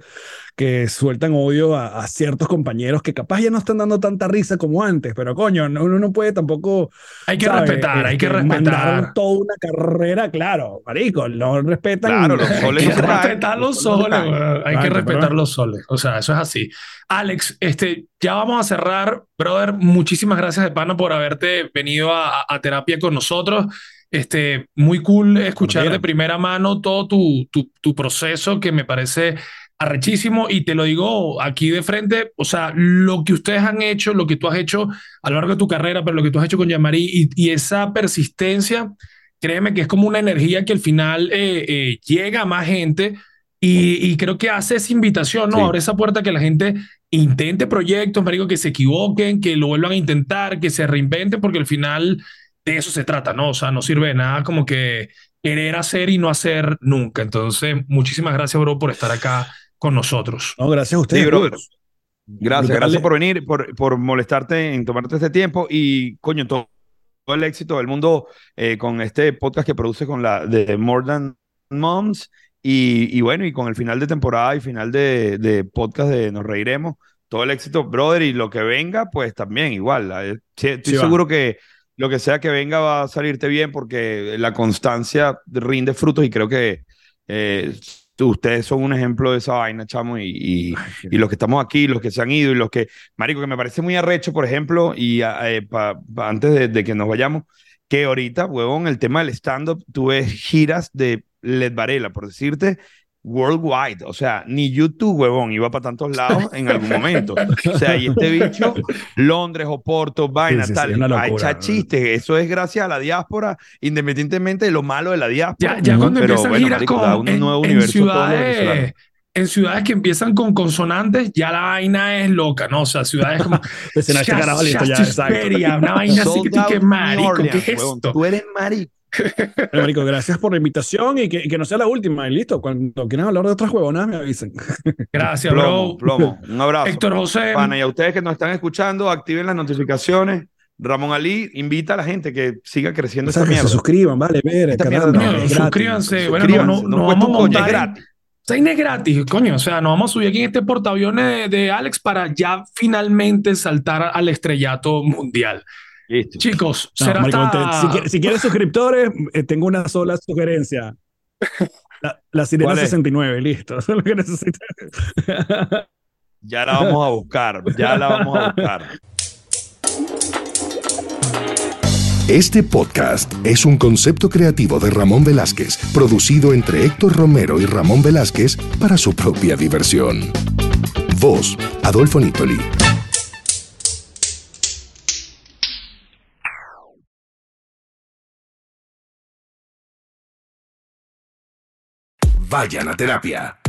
que sueltan odio a, a ciertos compañeros que capaz ya no están dando tanta risa como antes, pero coño, no- uno no puede tampoco Hay que ¿sabes? respetar, hay que Este, respetar. Toda una carrera, claro, marico, no respetan. Claro, los Hay soles que se caen, respetar los soles. Hay que respetar los soles. O sea, eso es así. Alex, este, ya vamos a cerrar. Brother, muchísimas gracias de pana por haberte venido a, a- terapia con nosotros. Este, muy cool escuchar de primera mano todo tu, tu, tu proceso que me parece arrechísimo y te lo digo aquí de frente, o sea, lo que ustedes han hecho, lo que tú has hecho a lo largo de tu carrera, pero lo que tú has hecho con Yamari y, y esa persistencia, créeme que es como una energía que al final eh, eh, llega a más gente y, y creo que hace esa invitación, ¿no? Sí. Abre esa puerta que la gente intente proyectos, marico, que se equivoquen, que lo vuelvan a intentar, que se reinventen, porque al final de eso se trata, ¿no? O sea, no sirve de nada como que querer hacer y no hacer nunca. Entonces, muchísimas gracias, bro, por estar acá con nosotros. No, gracias a ustedes. Sí, bro. brother. Gracias, Brutal. gracias por venir, por, por molestarte en tomarte este tiempo y, coño, todo, todo el éxito del mundo eh, con este podcast que produce con la de More Than Moms y, y bueno, y con el final de temporada y final de, de podcast de Nos Reiremos, todo el éxito, brother, y lo que venga, pues también igual. eh, sí, Estoy Sí, va. seguro que lo que sea que venga va a salirte bien porque la constancia rinde frutos y creo que eh, ustedes son un ejemplo de esa vaina, chamo, y, y, y, los que estamos aquí, los que se han ido y los que, Marico, que me parece muy arrecho, por ejemplo, y eh, pa, pa, antes de, de, que nos vayamos, que ahorita, huevón, el tema del stand-up, tú ves giras de Led Varela, por decirte, worldwide. O sea, ni YouTube, huevón, iba para tantos lados en algún momento. O sea, y este bicho, Londres, Oporto, vaina, sí, sí, tal, sí, locura, echa chistes. Eso es gracias a la diáspora, independientemente de lo malo de la diáspora. Ya, ya cuando Pero, empiezan bueno, giras marico, con, un nuevo en, universo en ciudades, en ciudades que empiezan con consonantes, ya la vaina es loca, ¿no? O sea, ciudades como. Shastisperia, una vaina así que tú, qué marico, ¿qué es esto? Tú eres marico. Pero, marico, gracias por la invitación y que, que, no sea la última. Y listo, cuando quieran hablar de otras huevonas, me avisen. Gracias, plomo, bro. Plomo. Un abrazo. Héctor José. Pana, y a ustedes que nos están escuchando, activen las notificaciones. Ramón Ali invita a la gente que siga creciendo o sea, esta que mierda. se suscriban, vale, ver, esta mierda no, no, suscríbanse. Bueno, no, no, no, no vamos a montar. Es gratis. Zayn es gratis, coño. O sea, nos vamos a subir aquí en este portaaviones de, de Alex para ya finalmente saltar al estrellato mundial. Listo. Chicos, no, será Marico, hasta... te, si, si, quieres suscriptores, eh, tengo una sola sugerencia. La, la Sirena 69, listo. Eso es lo que necesitas. ya la vamos a buscar, ya la vamos a buscar. Este podcast es un concepto creativo de Ramón Velázquez, producido entre Héctor Romero y Ramón Velázquez para su propia diversión. Voz, Adolfo Nitoli. Vayan a terapia.